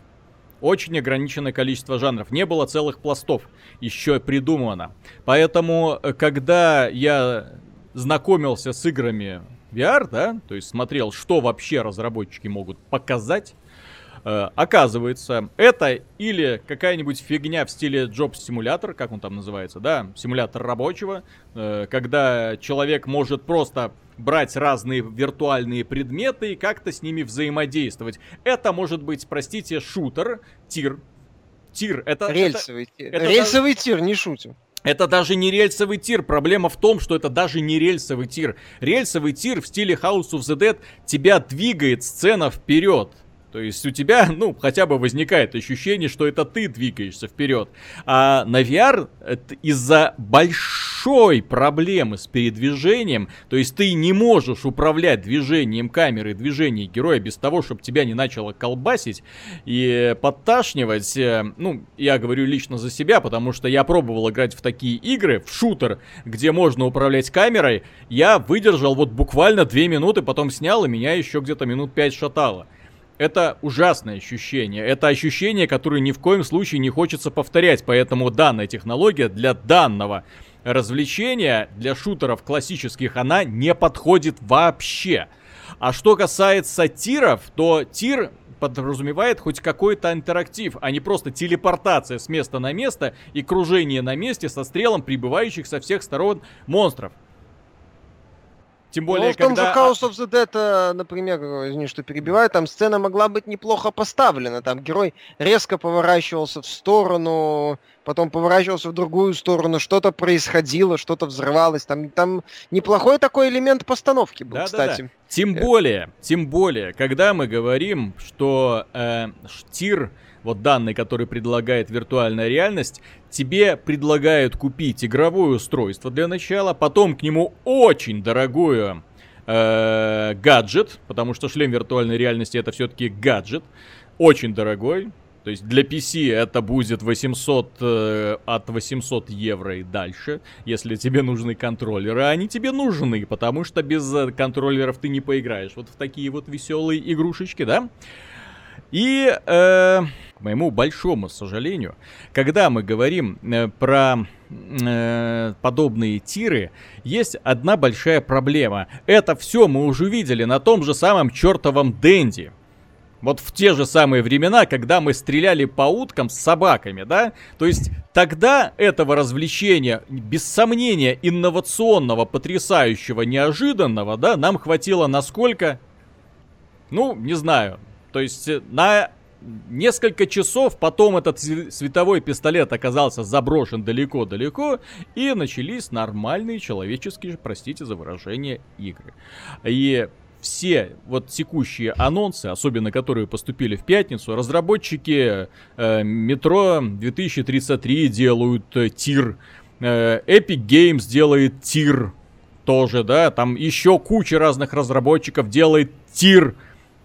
Очень ограниченное количество жанров. Не было целых пластов еще придумано. Поэтому, э, когда я знакомился с играми VR, да, то есть смотрел, что вообще разработчики могут показать, э, оказывается, это или какая-нибудь фигня в стиле Simulator, как он там называется, да, симулятор рабочего, э, когда человек может просто брать разные виртуальные предметы и как-то с ними взаимодействовать. Это может быть, простите, шутер, тир. Тир, это... это- Рельсовый тир. это Рельсовый тир, не шутим. это даже не рельсовый тир. Проблема в том, что это даже не рельсовый тир. Рельсовый тир в стиле House of the Dead тебя двигает сцена вперед. То есть у тебя, ну, хотя бы возникает ощущение, что это ты двигаешься вперед. А на VR из-за большой проблемы с передвижением, то есть ты не можешь управлять движением камеры, движением героя без того, чтобы тебя не начало колбасить и подташнивать. Э, Ну, я говорю лично за себя, потому что я пробовал играть в такие игры, в шутер, где можно управлять камерой. Я выдержал вот буквально 2 минуты, потом снял, и меня еще где-то минут 5 шатало. Это ужасное ощущение. Это ощущение, которое ни в коем случае не хочется повторять. Поэтому данная технология для данного развлечения, для шутеров классических, она не подходит вообще. А что касается тиров, то тир подразумевает хоть какой-то интерактив, а не просто телепортация с места на место и кружение на месте со стрелом прибывающих со всех сторон монстров. Тем более, ну, в том же когда... House of the Dead, э, например, извини, что перебиваю, там сцена могла быть неплохо поставлена. Там герой резко поворачивался в сторону, потом поворачивался в другую сторону, что-то происходило, что-то взрывалось. Там, там неплохой такой элемент постановки был, Да-да-да. кстати. Тем Э. более, тем более, когда мы говорим, что э, штир, вот данный, который предлагает виртуальная реальность, тебе предлагают купить игровое устройство для начала, потом к нему очень дорогую э, гаджет, потому что шлем виртуальной реальности это все-таки гаджет, очень дорогой. То есть для PC это будет 800, э, от 800 евро и дальше, если тебе нужны контроллеры. А они тебе нужны, потому что без э, контроллеров ты не поиграешь. Вот в такие вот веселые игрушечки, да? И, э, к моему большому сожалению, когда мы говорим э, про э, подобные тиры, есть одна большая проблема. Это все мы уже видели на том же самом чертовом Дэнди. Вот в те же самые времена, когда мы стреляли по уткам с собаками, да? То есть тогда этого развлечения, без сомнения, инновационного, потрясающего, неожиданного, да, нам хватило на сколько? Ну, не знаю. То есть э, на несколько часов потом этот световой пистолет оказался заброшен далеко-далеко, и начались нормальные человеческие, простите за выражение, игры. И все вот текущие анонсы, особенно которые поступили в пятницу, разработчики э, Метро 2033 делают э, тир, э, Epic Games делает тир тоже, да, там еще куча разных разработчиков делает тир.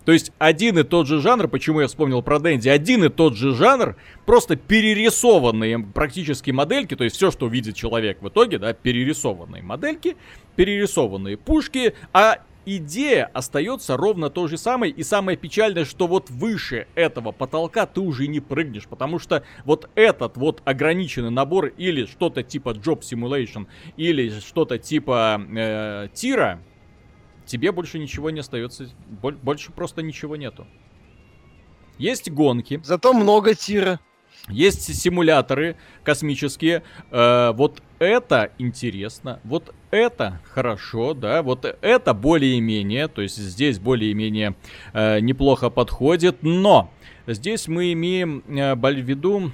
То есть один и тот же жанр, почему я вспомнил про Дэнди, один и тот же жанр, просто перерисованные практически модельки, то есть все, что видит человек в итоге, да, перерисованные модельки, перерисованные пушки, а идея остается ровно то же самое. И самое печальное, что вот выше этого потолка ты уже не прыгнешь. Потому что вот этот вот ограниченный набор или что-то типа Job Simulation, или что-то типа э, тира, тебе больше ничего не остается. Больше просто ничего нету. Есть гонки. Зато много тира. Есть симуляторы космические. Э, вот это интересно. Вот это хорошо, да. Вот это более-менее. То есть здесь более-менее э, неплохо подходит. Но здесь мы имеем э, в виду,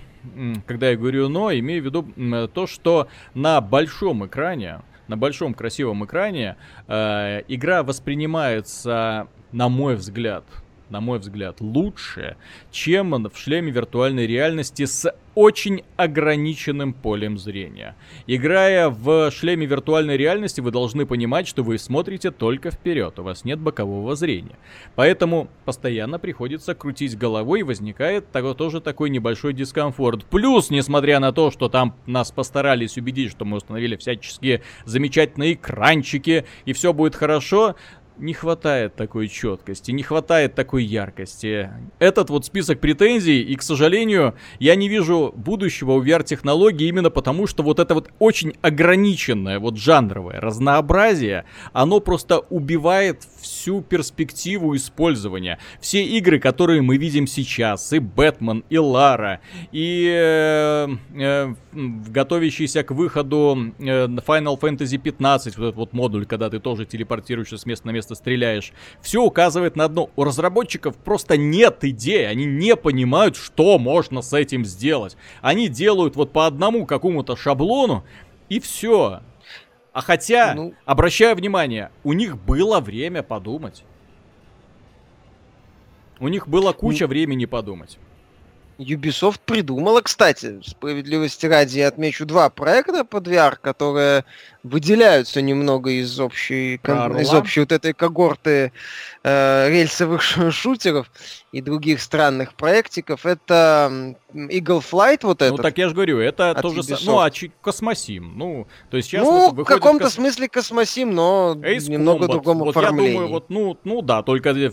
когда я говорю но, имею в виду то, что на большом экране, на большом красивом экране э, игра воспринимается, на мой взгляд, на мой взгляд, лучше, чем в шлеме виртуальной реальности с очень ограниченным полем зрения. Играя в шлеме виртуальной реальности, вы должны понимать, что вы смотрите только вперед, у вас нет бокового зрения. Поэтому постоянно приходится крутить головой и возникает того, тоже такой небольшой дискомфорт. Плюс, несмотря на то, что там нас постарались убедить, что мы установили всяческие замечательные экранчики и все будет хорошо, не хватает такой четкости, не хватает такой яркости. Этот вот список претензий, и, к сожалению, я не вижу будущего у VR-технологий именно потому, что вот это вот очень ограниченное вот жанровое разнообразие, оно просто убивает всю перспективу использования. Все игры, которые мы видим сейчас, и Бэтмен, и Лара, и э, э, готовящийся к выходу э, Final Fantasy 15, вот этот вот модуль, когда ты тоже телепортируешься с места на место просто стреляешь. Все указывает на одно. У разработчиков просто нет идеи. Они не понимают, что можно с этим сделать. Они делают вот по одному какому-то шаблону, и все. А хотя, ну... обращаю внимание, у них было время подумать. У них было куча ну... времени подумать. Ubisoft придумала, кстати, справедливости ради, я отмечу два проекта под VR, которые выделяются немного из общей, кон, из общей вот этой когорты э, рельсовых шутеров и других странных проектиков. Это Eagle Flight вот это. Ну так я же говорю, это тоже самое. Ну, а Космосим. Ну, то есть сейчас Ну, вот в каком-то кос... смысле Космосим, но Ace немного Combat. другом вот оформлении. Я думаю, вот, ну, ну да, только в,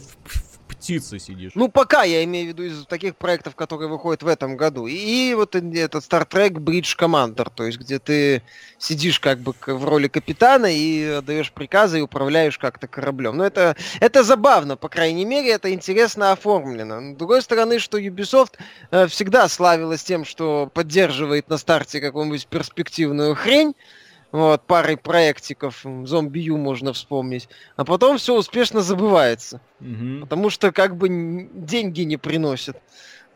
птицы сидишь. Ну, пока, я имею в виду из таких проектов, которые выходят в этом году. И, вот этот Star Trek Bridge Commander, то есть где ты сидишь как бы в роли капитана и даешь приказы и управляешь как-то кораблем. Но это, это забавно, по крайней мере, это интересно оформлено. С другой стороны, что Ubisoft э, всегда славилась тем, что поддерживает на старте какую-нибудь перспективную хрень, вот, парой проектиков, зомби Ю можно вспомнить, а потом все успешно забывается. Угу. Потому что как бы деньги не приносят.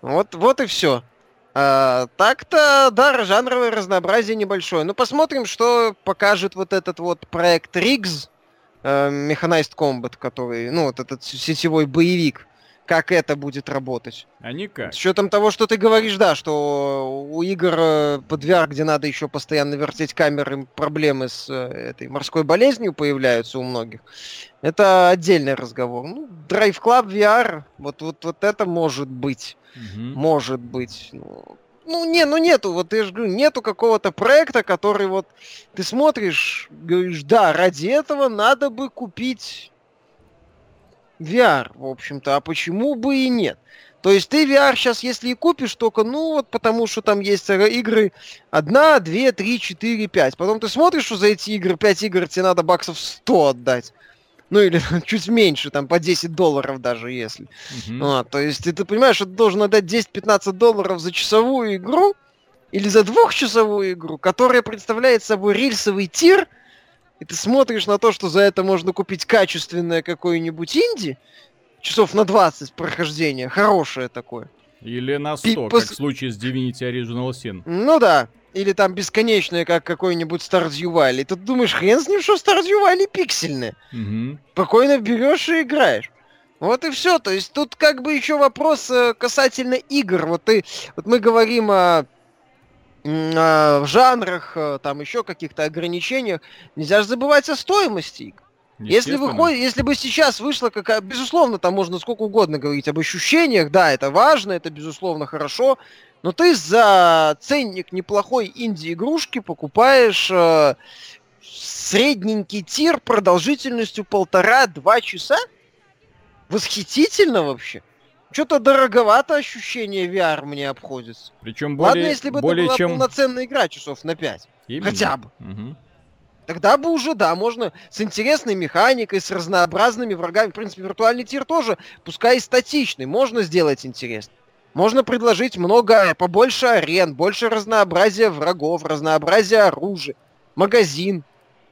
Вот, вот и все. А, так-то, да, жанровое разнообразие небольшое. Ну, посмотрим, что покажет вот этот вот проект Riggs, э, Mechanized Combat, который, ну, вот этот сетевой боевик как это будет работать. А никак. С учетом того, что ты говоришь, да, что у игр э, под VR, где надо еще постоянно вертеть камеры, проблемы с э, этой морской болезнью появляются у многих. Это отдельный разговор. Ну, Drive Club VR, вот, вот, вот это может быть. Угу. Может быть. Ну, ну, не, ну нету, вот я же говорю, нету какого-то проекта, который вот ты смотришь, говоришь, да, ради этого надо бы купить VR, в общем-то, а почему бы и нет? То есть ты VR сейчас, если и купишь, только, ну, вот потому что там есть игры 1, 2, 3, 4, 5. Потом ты смотришь, что за эти игры, 5 игр тебе надо баксов 100 отдать. Ну, или *laughs* чуть меньше, там, по 10 долларов даже, если. Uh-huh. А, то есть ты, ты понимаешь, что ты должен отдать 10-15 долларов за часовую игру, или за двухчасовую игру, которая представляет собой рельсовый тир – и ты смотришь на то, что за это можно купить качественное какое-нибудь инди, часов на 20 прохождения, хорошее такое. Или на 100, Пи- как пос- в случае с Divinity Original Sin. Ну да. Или там бесконечное, как какой-нибудь Stardew Valley. Ты думаешь, хрен с ним, что Stardew Valley пиксельное. Мгм. Спокойно берешь и играешь. Вот и все. То есть тут как бы еще вопрос э, касательно игр. Вот ты, вот мы говорим о, м, о жанрах, э, там еще каких-то ограничениях. Нельзя же забывать о стоимости игр. Если выходит, если бы сейчас вышла какая, безусловно, там можно сколько угодно говорить об ощущениях, да, это важно, это безусловно хорошо, но ты за ценник неплохой инди-игрушки покупаешь э, средненький тир продолжительностью полтора-два часа? Восхитительно вообще. Что-то дороговато ощущение VR мне обходится. Причем более, Ладно, если бы более это была чем... полноценная игра часов на 5. Именно. Хотя бы. Мгм. Тогда бы уже, да, можно с интересной механикой, с разнообразными врагами. В принципе, виртуальный тир тоже, пускай и статичный, можно сделать интересно. Можно предложить много, побольше арен, больше разнообразия врагов, разнообразия оружия, магазин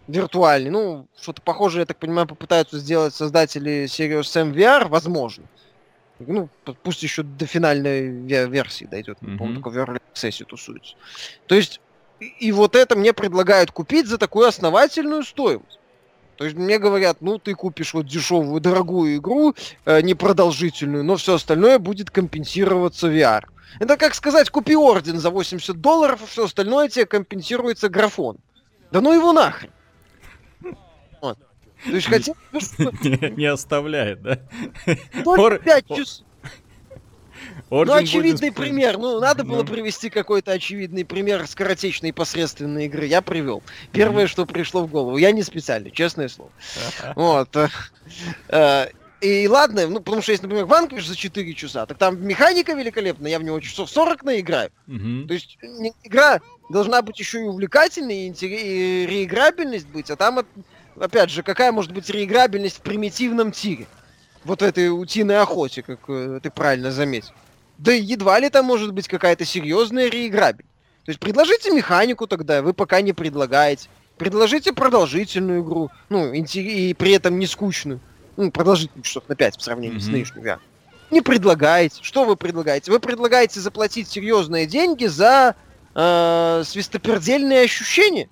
виртуальный. Ну, что-то похожее, я так понимаю, попытаются сделать создатели Serious Sam VR, возможно. Ну, пусть еще до финальной ве- версии дойдет. Мгм. По-моему, только в Early Access тусуется. То есть, и, и вот это мне предлагают купить за такую основательную стоимость. То есть мне говорят, ну ты купишь вот дешевую, дорогую игру, э, непродолжительную, но все остальное будет компенсироваться VR. Это как сказать, купи орден за 80 долларов, а все остальное тебе компенсируется графон. Да ну его нахрен. Вот. То есть хотя бы *laughs* Не оставляет, да? только Ор- 5 о- часов. Орден Ну, очевидный пример. Ну, надо было Ну. привести какой-то очевидный пример скоротечной и посредственной игры. Я привел. Первое, что пришло в голову. Я не специально, честное слово. *laughs* Вот. э, И ладно, ну, потому что если, например, Ванквиш за 4 часа, так там механика великолепная, я в него часов 40 наиграю. То есть игра должна быть еще и увлекательной, и, и реиграбельность быть, а там, от- опять же, какая может быть реиграбельность в примитивном тире? Вот этой утиной охоте, как э, ты правильно заметил. Да и едва ли там может быть какая-то серьезная реиграбельность. То есть предложите механику тогда, вы пока не предлагаете. Предложите продолжительную игру, ну, и при этом не скучную. Ну, продолжительную часов на 5 по сравнению с Мгм. нынешним VR. Не предлагаете. Что вы предлагаете? Вы предлагаете заплатить серьезные деньги за э, свистопердельные ощущения.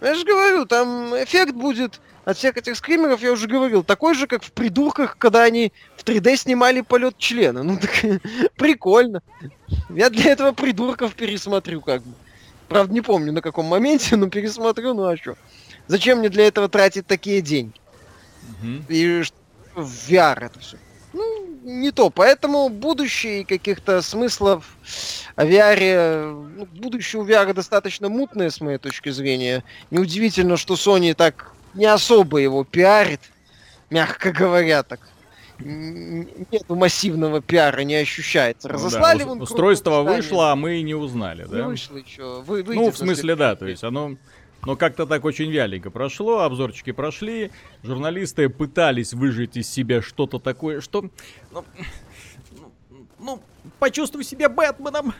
Я же говорю, там эффект будет от всех этих скримеров, я уже говорил, такой же, как в придурках, когда они в 3D снимали полет члена. Ну так *laughs* прикольно. Я для этого придурков пересмотрю как бы. Правда, не помню на каком моменте, но пересмотрю, ну а что. Зачем мне для этого тратить такие деньги? Мгм. И в VR это все. Не то. Поэтому будущее каких-то смыслов о VR... Ну, будущее у VR достаточно мутное, с моей точки зрения. Неудивительно, что Sony так не особо его пиарит, мягко говоря, так. Н- Нету массивного пиара, не ощущается. Ну да, Разослали кругом Устройство вышло, а мы и не узнали, Не да? вышло еще. Вы, Ну, в смысле, да, то есть оно... Но как-то так очень вяленько прошло, обзорчики прошли, журналисты пытались выжить из себя что-то такое, что... Ну, ну, почувствуй себя Бэтменом.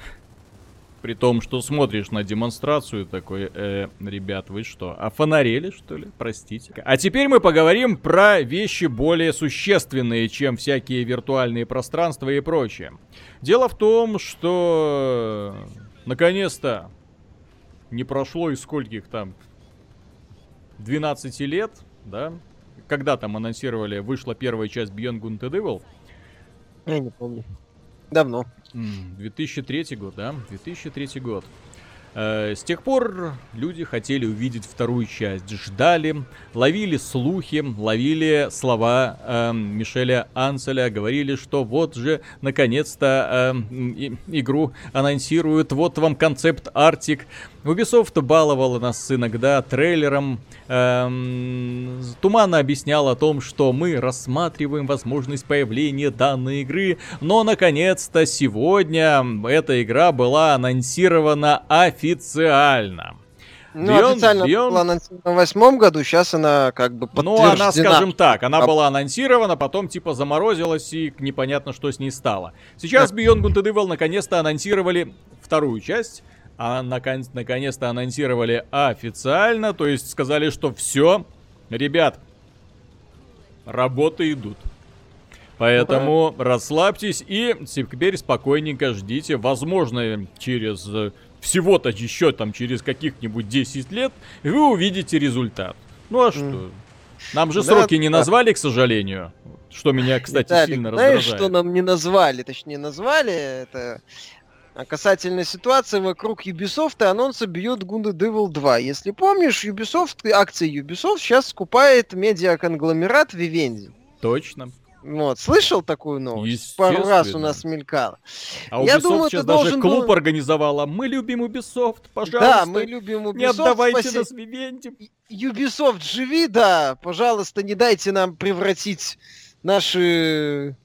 При том, что смотришь на демонстрацию такой, э, ребят, вы что, офонарели, что ли? Простите. А теперь мы поговорим про вещи более существенные, чем всякие виртуальные пространства и прочее. Дело в том, что наконец-то не прошло из скольких там 12 лет, да? Когда там анонсировали, вышла первая часть Beyond Good and Evil? Я не помню. Давно. М, 2003 год, да? 2003 год. Э, С тех пор люди хотели увидеть вторую часть, ждали, ловили слухи, ловили слова эм, Мишеля Анселя, говорили, что вот же наконец-то и- игру анонсируют, вот вам концепт Артик. Ubisoft баловала нас иногда трейлером, эм, туманно объяснял о том, что мы рассматриваем возможность появления данной игры, но наконец-то сегодня эта игра была анонсирована официально. Ну, Beyond- официально Beyond- была анонсирована в восьмом году, сейчас она как бы Ну, подтверждена. она, скажем так, она А- была анонсирована, потом типа заморозилась и непонятно, что с ней стало. Сейчас Beyond Good and Evil наконец-то анонсировали вторую часть, а након- наконец-то анонсировали официально, то есть сказали, что все, ребят, работы идут. Поэтому расслабьтесь и теперь спокойненько ждите. Возможно, через э, всего-то еще там через каких-нибудь 10 лет вы увидите результат. Ну а что? Нам же Да, сроки не назвали, к сожалению. Что меня, кстати, Виталик, сильно знаешь, раздражает. что нам не назвали? Точнее, назвали это... А касательно ситуации вокруг Ubisoft и анонса Beyond Good and Evil 2. Если помнишь, Ubisoft, акции Ubisoft сейчас скупает медиаконгломерат Vivendi. Точно. Вот, слышал такую новость? Пару раз у нас мелькало. А Я Ubisoft думаю, сейчас даже должен клуб был- организовала. Мы любим Ubisoft, пожалуйста. Да, мы любим Ubisoft. Не отдавайте спаси- нас Вивенди. Ubisoft, живи, да, пожалуйста, не дайте нам превратить наши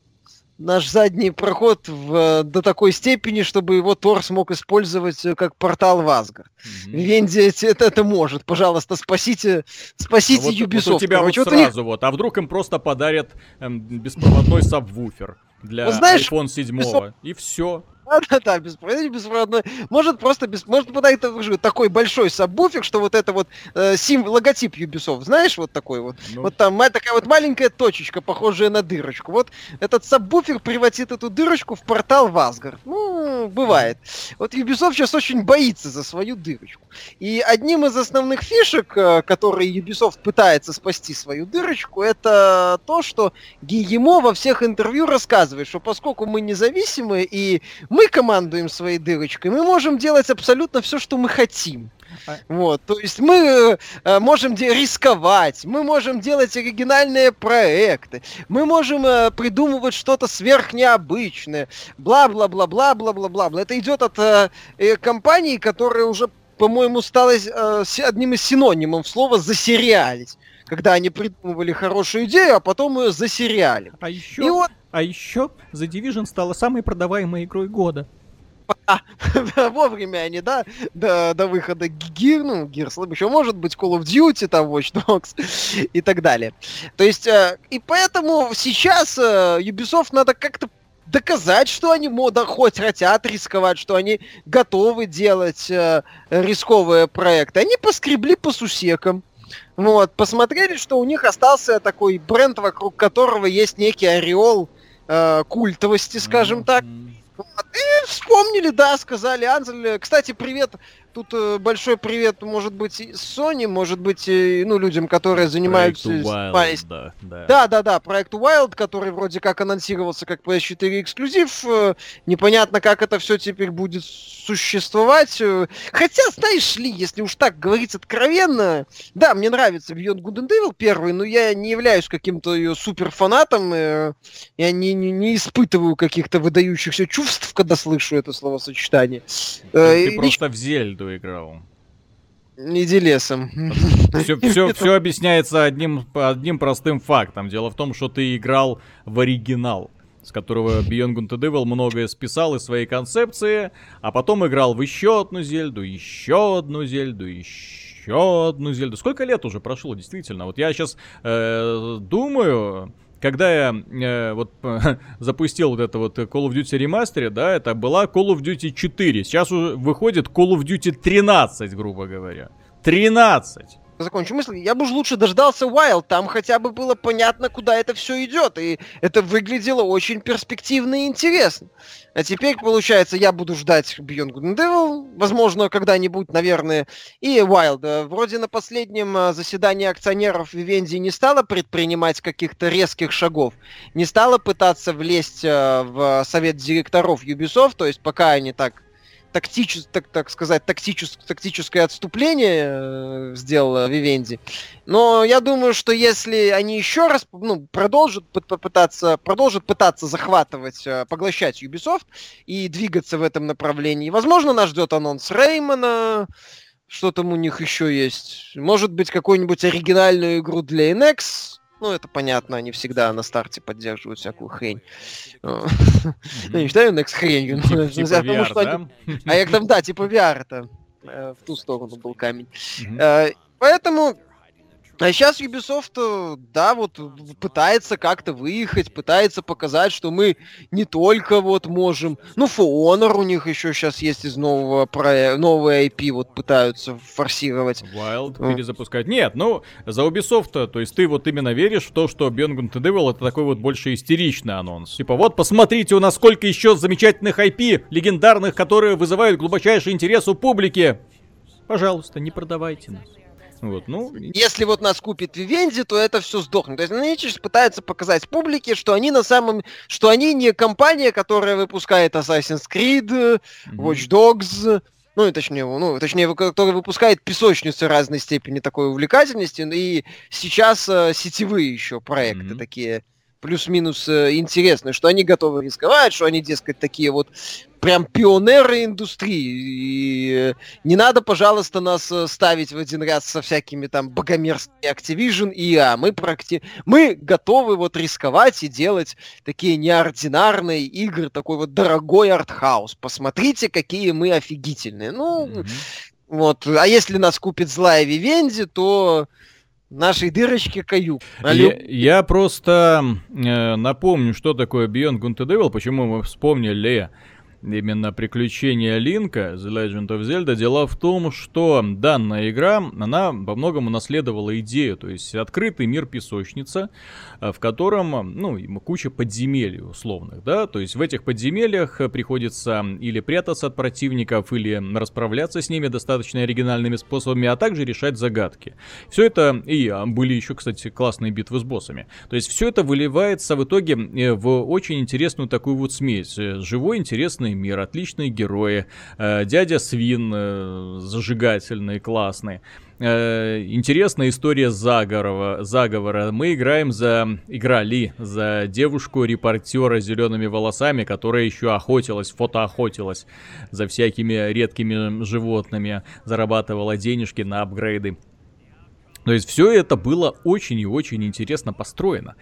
наш задний проход в, э, до такой степени, чтобы его Тор смог использовать э, как портал в Асгард. Венди эти- это, это может. Пожалуйста, спасите, спасите Ну вот, Ubisoft. вот у тебя Короче, вот вот у них- сразу вот, а вдруг им просто подарят эм, беспроводной сабвуфер для Вот знаешь, iPhone 7 и все. Да-да-да, беспроводной, беспроводной. Может просто без... Может подать такой большой сабвуфер, что вот это вот э, сим... логотип Ubisoft, знаешь, вот такой вот. Ну, Вот там ма- такая вот маленькая точечка, похожая на дырочку. Вот этот сабвуфер превратит эту дырочку в портал в Асгард. Ну, бывает. Вот Ubisoft сейчас очень боится за свою дырочку. И одним из основных фишек, э, которые Ubisoft пытается спасти свою дырочку, это то, что Гиемо во всех интервью рассказывает, что поскольку мы независимые и мы командуем своей дырочкой, мы можем делать абсолютно все, что мы хотим. А- Вот, то есть мы э, можем рисковать, мы можем делать оригинальные проекты, мы можем э, придумывать что-то сверхнеобычное, бла-бла-бла-бла-бла-бла-бла. Это идет от э, э, компании, которая уже, по-моему, стала э, одним из синонимов слова «засериалить». Когда они придумывали хорошую идею, а потом ее засериали. А И еще, вот а еще The Division стала самой продаваемой игрой года. *laughs* вовремя они, да, до, до выхода Гир, ну, Gears, еще может быть Call of Duty, там, Watch Dogs *laughs* и так далее. То есть, э, и поэтому сейчас э, Ubisoft надо как-то доказать, что они мода хоть хотят рисковать, что они готовы делать э, рисковые проекты. Они поскребли по сусекам. Вот, посмотрели, что у них остался такой бренд, вокруг которого есть некий ореол культовости, скажем так. Вот, и вспомнили, да, сказали Анзель. Кстати, привет. Тут э, большой привет, может быть, Sony, может быть, ну, людям, которые занимаются... Wild, да, да. Да, да, да, проект Wild, который вроде как анонсировался как PS4 эксклюзив. э, Непонятно, как это все теперь будет существовать. э. Хотя, знаешь ли, если уж так говорить откровенно, да, мне нравится Beyond Good and Evil первый, но я не являюсь каким-то ее суперфанатом. Я не, не, не испытываю каких-то выдающихся чувств, когда слышу это словосочетание. Э, Ты и просто в Зельду играл. Не лесом. Все, все, все объясняется одним, одним простым фактом. Дело в том, что ты играл в оригинал, с которого Beyond Good and Evil многое списал из своей концепции, а потом играл в еще одну Зельду, еще одну Зельду, еще одну Зельду. Сколько лет уже прошло, действительно? Вот я сейчас думаю, когда я э, вот *laughs* запустил вот это вот Call of Duty Remastered, да, это была Call of Duty 4. Сейчас уже выходит Call of Duty 13, грубо говоря. 13! Закончу мысль, я бы уж лучше дождался Wild, там хотя бы было понятно, куда это все идет, и это выглядело очень перспективно и интересно. А теперь, получается, я буду ждать Beyond Good and Evil, возможно, когда-нибудь, наверное, и Wild. Э, Вроде на последнем э, заседании акционеров Vivendi не стала предпринимать каких-то резких шагов, не стала пытаться влезть э, в совет директоров Ubisoft, то есть пока они так тактичес, так, так сказать, тактичес, тактическое отступление э, сделала Вивенди. Но я думаю, что если они еще раз ну, продолжат пы- попытаться, продолжат пытаться захватывать, э, поглощать Ubisoft и двигаться в этом направлении, возможно, нас ждет анонс Реймона, что там у них еще есть. Может быть, какую-нибудь оригинальную игру для NX. Ну, это понятно, они всегда на старте поддерживают всякую хрень. *laughs* Я не считаю NX хренью, Типа, типа а я там, да, типа VR это. э, В ту сторону был камень. Э, Поэтому А сейчас Ubisoft, э, да, вот пытается как-то выехать, пытается показать, что мы не только вот можем... Ну, For Honor у них еще сейчас есть из нового проекта, новый IP вот пытаются форсировать. Wild Ну. перезапускать. Нет, ну, за Ubisoft, то есть ты вот именно веришь в то, что Beyond Good and Evil это такой вот больше истеричный анонс. Типа, вот посмотрите, у нас сколько еще замечательных IP, легендарных, которые вызывают глубочайший интерес у публики. Пожалуйста, не продавайте нас. Вот, ну, Если вот нас купит Vivendi, то это все сдохнет. То есть они сейчас пытаются показать публике, что они на самом... Что они не компания, которая выпускает Assassin's Creed. Watch Dogs, ну, и точнее, ну, точнее, который выпускает песочницы разной степени такой увлекательности, и сейчас э, сетевые еще проекты Мгм. такие плюс-минус э, интересные, что они готовы рисковать, что они, дескать, такие вот прям пионеры индустрии. И не надо, пожалуйста, нас э, ставить в один ряд со всякими там богомерзкими Activision и EA. Мы, практи... мы готовы вот рисковать и делать такие неординарные игры, такой вот дорогой артхаус. Посмотрите, какие мы офигительные. Ну, Мгм. вот. А если нас купит злая Вивенди, то нашей дырочке каюк. А Я, я просто э, напомню, что такое Beyond Good and Evil, почему мы вспомнили именно приключения Линка, The Legend of Zelda. Дело в том, что данная игра, она во многом унаследовала идею, то есть открытый мир песочница, э, в котором, ну, куча подземелий условных, да, то есть в этих подземельях приходится или прятаться от противников, или расправляться с ними достаточно оригинальными способами, а также решать загадки. Все это, и а, были еще, кстати, классные битвы с боссами. То есть все это выливается в итоге э, в очень интересную такую вот смесь. Э, Живой, интересный мир, отличные герои, э, дядя Свин э, зажигательный, классный. Э, Интересная история заговора, заговора. Мы играем за... Играли за девушку-репортера с зелеными волосами, которая еще охотилась, фотоохотилась за всякими редкими животными, зарабатывала денежки на апгрейды. То есть все это было очень и очень интересно построено.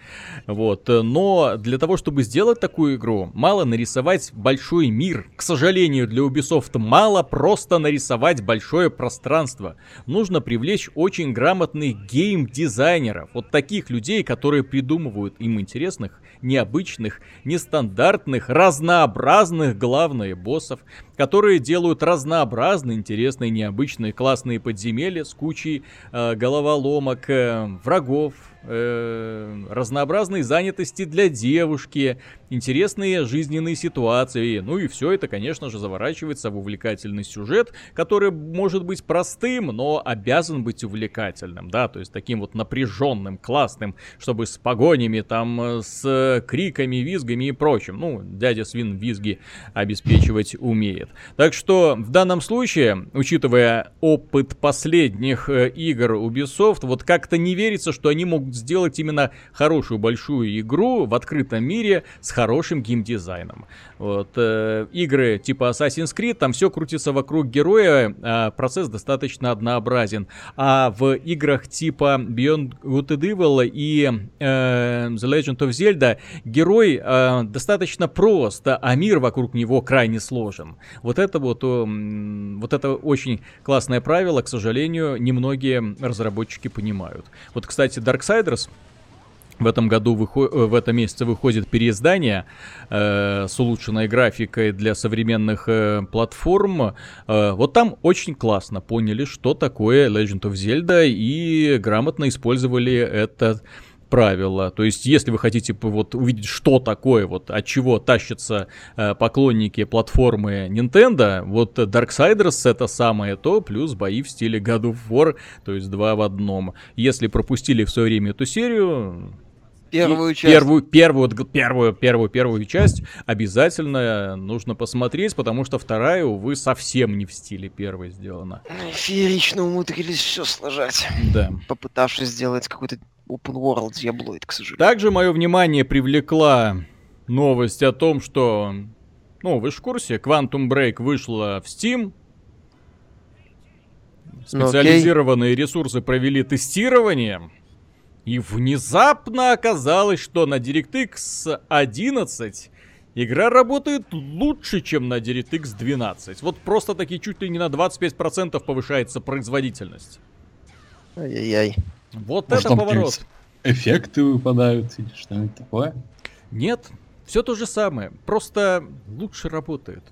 Вот. э, Но для того, чтобы сделать такую игру, мало нарисовать большой мир. К сожалению, для Ubisoft мало просто нарисовать большое пространство. Нужно привлечь очень грамотных гейм-дизайнеров. Вот таких людей, которые придумывают им интересных, необычных, нестандартных, разнообразных, главное, боссов, которые делают разнообразные, интересные, необычные, классные подземелья с кучей э, головоломок, э, врагов, э, разнообразные занятости для девушки, интересные жизненные ситуации. Ну и все это, конечно же, заворачивается в увлекательный сюжет, который может быть простым, но обязан быть увлекательным, да, то есть таким вот напряженным, классным, чтобы с погонями, там, э, с криками, визгами и прочим. Ну, дядя Свин визги обеспечивать умеет. Так что в данном случае, учитывая опыт последних э, игр Ubisoft, вот как-то не верится, что они могут сделать именно хорошую большую игру в открытом мире с хорошим геймдизайном. Вот, э, игры типа Assassin's Creed, там все крутится вокруг героя, а процесс достаточно однообразен. А в играх типа Beyond Good and Evil и э, The Legend of Zelda герой э, достаточно прост, а мир вокруг него крайне сложен. Вот это вот, м, вот это очень классное правило, к сожалению, немногие разработчики понимают. Вот, кстати, Darksiders в этом году, э, в этом месяце выходит переиздание э, с улучшенной графикой для современных э, платформ. Э, вот там очень классно поняли, что такое Legend of Zelda и грамотно использовали это правило. То есть, если вы хотите вот увидеть, что такое, вот от чего тащатся э, поклонники платформы Nintendo, вот Darksiders это самое то, плюс бои в стиле God of War, то есть два в одном. Если пропустили в свое время эту серию, Первую часть. Первую, первую, первую, первую, первую часть обязательно нужно посмотреть, потому что вторая, увы, совсем не в стиле первой сделана. Феерично умудрились все сложать, Да. попытавшись сделать какой-то open world диаблоид, к сожалению. Также мое внимание привлекла новость о том, что, ну, вы же в курсе, Quantum Break вышла в Steam. Ну. Специализированные ресурсы провели тестирование. И внезапно оказалось, что на DirectX 11 игра работает лучше, чем на DirectX 12. Вот просто таки чуть ли не на 25% повышается производительность. Ай-яй-яй. Вот Может, это там поворот. эффекты выпадают или что-нибудь такое. Нет, все то же самое, просто лучше работает.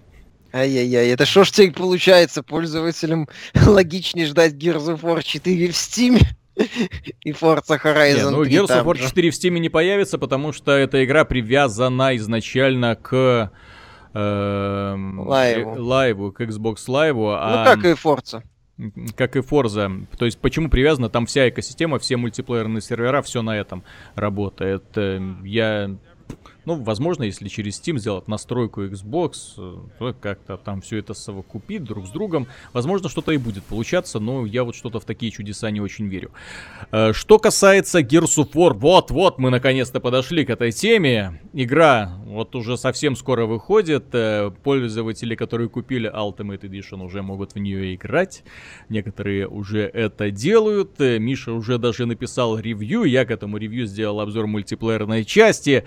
Ай-яй-яй, это что ж теперь получается пользователям *laughs* логичнее ждать Gears of War 4 в Steam *laughs* и Forza Horizon Не, ну 3 Gears of War же. 4 в Steam не появится, потому что эта игра привязана изначально к эм, Лайву. э, лайву, к Xbox Live, Ну а как и Forza. Как и Forza. То есть почему привязана? Там вся экосистема, все мультиплеерные сервера, все на этом работает. Э, Я ну, возможно, если через Steam сделать настройку Xbox, э, то как-то там все это совокупить друг с другом, возможно, что-то и будет получаться, но я вот что-то в такие чудеса не очень верю. Э, Что касается Gears of War, вот-вот мы наконец-то подошли к этой теме. Игра вот уже совсем скоро выходит. Э, Пользователи, которые купили Ultimate Edition, уже могут в нее играть. Некоторые уже это делают. Миша уже даже написал ревью. Я к этому ревью сделал обзор мультиплеерной части.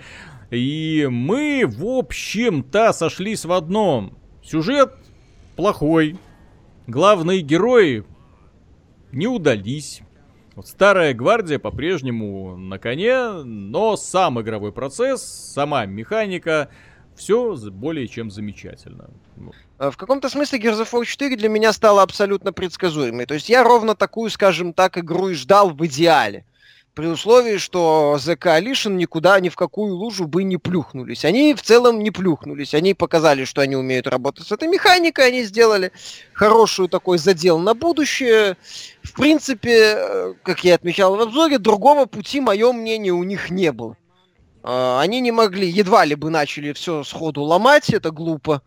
И мы, в общем-то, сошлись в одном. Сюжет плохой. Главные герои не удались. Вот старая гвардия по-прежнему на коне, но сам игровой процесс, сама механика, все более чем замечательно. Э, В каком-то смысле Gears of War 4 для меня стала абсолютно предсказуемой. То есть я ровно такую, скажем так, игру и ждал в идеале. При условии, что The Coalition никуда, ни в какую лужу бы не плюхнулись. Они в целом не плюхнулись. Они показали, что они умеют работать с этой механикой. Они сделали хорошую такой задел на будущее. В принципе, э, как я отмечал в обзоре, другого пути, мое мнение, у них не было. А, Они не могли, едва ли бы начали все сходу ломать, это глупо.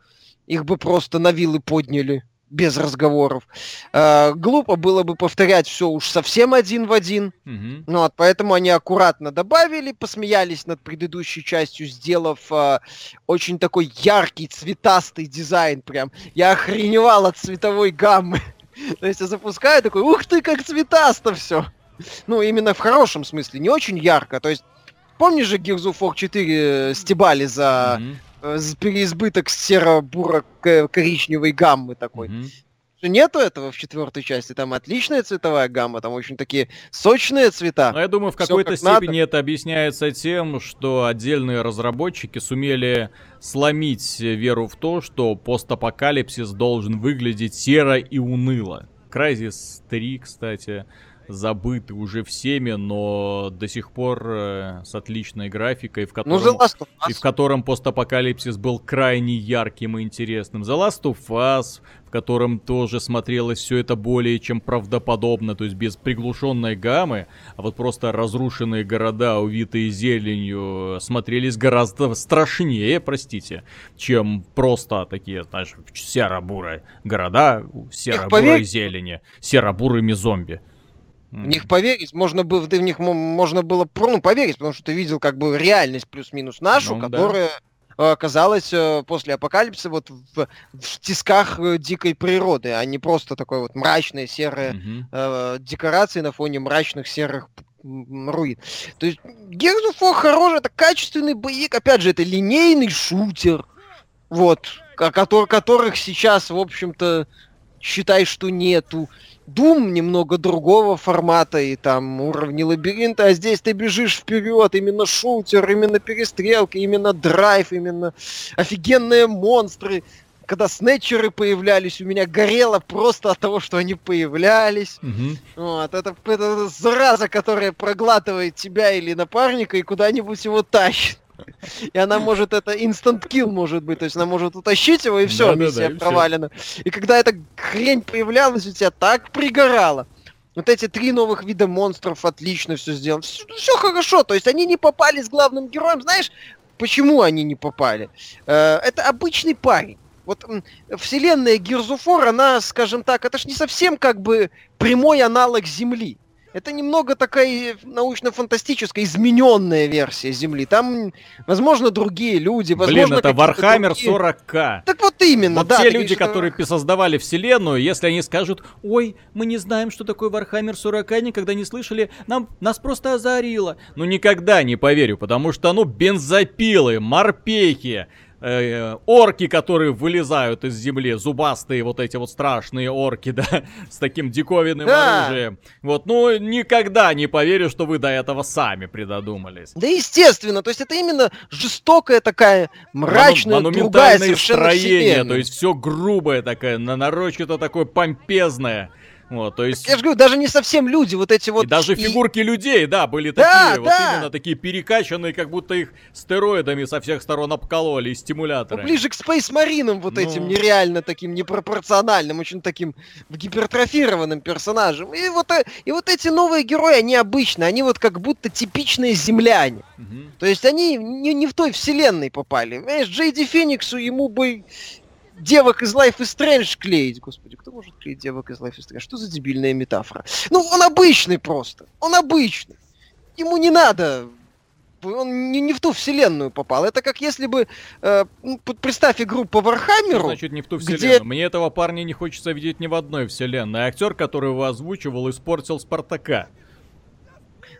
Их бы просто на вилы подняли без разговоров. А, Глупо было бы повторять все уж совсем один в один. мгм. Ну вот, поэтому они аккуратно добавили, посмеялись над предыдущей частью, сделав а, очень такой яркий, цветастый дизайн прям. Я охреневал от цветовой гаммы. *laughs* То есть я запускаю такой, ух ты, как цветасто все. Ну, именно в хорошем смысле, не очень ярко. То есть, помнишь же Gears of War 4 стебали за Мгм. Э, с- переизбыток серо-буро-коричневой гаммы такой? Что Нету этого в четвертой части, там отличная цветовая гамма, там очень такие сочные цвета. Но я думаю, в какой-то как надо. степени это объясняется тем, что отдельные разработчики сумели сломить веру в то, что постапокалипсис должен выглядеть серо и уныло. Crysis 3, кстати, забыты уже всеми, но до сих пор э, с отличной графикой, в Ну, котором... Of И в котором постапокалипсис был крайне ярким и интересным. The Last of Us, в котором тоже смотрелось все это более чем правдоподобно, то есть без приглушенной гаммы, а вот просто разрушенные города, увитые зеленью, смотрелись гораздо страшнее, простите, чем просто такие, знаешь, серо-бурые города, серо-бурой поверь- зелени, серо-бурыми зомби. В них поверить можно было, ты в них мо- можно было ну, поверить, потому что ты видел как бы реальность плюс-минус нашу, Ну, да. которая э, оказалась э, после апокалипсиса вот в, в тисках э, дикой природы, а не просто такой вот мрачные серые Мгм. э, декорации на фоне мрачных серых руин. То есть Gears of War хороший, это качественный боевик, опять же, это линейный шутер, вот, котор- которых сейчас, в общем-то, считай, что нету. Doom немного другого формата и там уровни лабиринта, а здесь ты бежишь вперед, именно шутер, именно перестрелки, именно драйв, именно офигенные монстры. Когда снетчеры появлялись, у меня горело просто от того, что они появлялись. Мгм. Вот, это, это зараза, которая проглатывает тебя или напарника и куда-нибудь его тащит. *laughs* И она может, это инстант килл может быть, то есть она может утащить его и все, Да-да-да, миссия и всё. провалена. И когда эта хрень появлялась, у тебя так пригорало. Вот эти три новых вида монстров отлично все сделано. Все хорошо, то есть они не попали с главным героем. Знаешь, почему они не попали? Э, это обычный парень. Вот вселенная War, она, скажем так, это ж не совсем как бы прямой аналог Земли. Это немного такая научно-фантастическая, измененная версия Земли. Там, возможно, другие люди, возможно, Блин, это Warhammer другие- 40к. Так вот именно, Вот да. те люди, говоришь, которые пи- создавали вселенную, если они скажут, ой, мы не знаем, что такое Warhammer 40, никогда не слышали, нам, нас просто озарило. Ну никогда не поверю, потому что, ну, бензопилы, морпехи, э, орки, которые вылезают из земли, зубастые вот эти вот страшные орки, *laughs* да, с таким диковинным Да. оружием. Вот, ну, никогда не поверю, что вы до этого сами придодумались. Да естественно, то есть это именно жестокая такая мрачная, Мону- другая совершенно строения, вселенная. то есть все грубое такое, на нарочито такое помпезное. Вот, то есть... Я же говорю, даже не совсем люди, вот эти вот... и даже и- фигурки людей, да, были Да, такие, вот да. именно такие перекачанные, как будто их стероидами со всех сторон обкололи и ну, стимуляторами. ближе к Space Marine вот Ну. этим нереально таким непропорциональным, очень таким гипертрофированным персонажем. И вот, э, и вот эти новые герои, они обычные, они вот как будто типичные земляне. Мгм. То есть они не, не в той вселенной попали. Понимаешь, Джейди Фениксу ему бы девок из Life is Strange клеить. Господи, кто может клеить девок из Life is Strange? Что за дебильная метафора? Ну, он обычный просто. Он обычный. Ему не надо. Он не, не в ту вселенную попал. Это как если бы... э, ну, представь игру по Warhammer у. значит не в ту где- вселенную? Мне этого парня не хочется видеть ни в одной вселенной. Актер, который его озвучивал, испортил Спартака.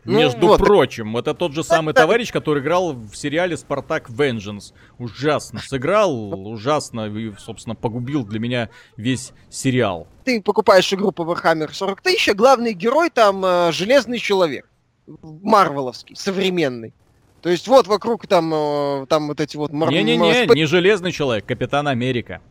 Ну Между вот. прочим, это тот же самый товарищ, который играл в сериале Спартак Vengeance. Ужасно сыграл, ужасно и, собственно, погубил для меня весь сериал. Ты покупаешь игру по Warhammer 40 тысяч, а главный герой там э, Железный Человек. Марвеловский, современный. То есть вот вокруг там, э, там вот эти вот... мар- Не-не-не, не Железный Человек, Капитан Америка.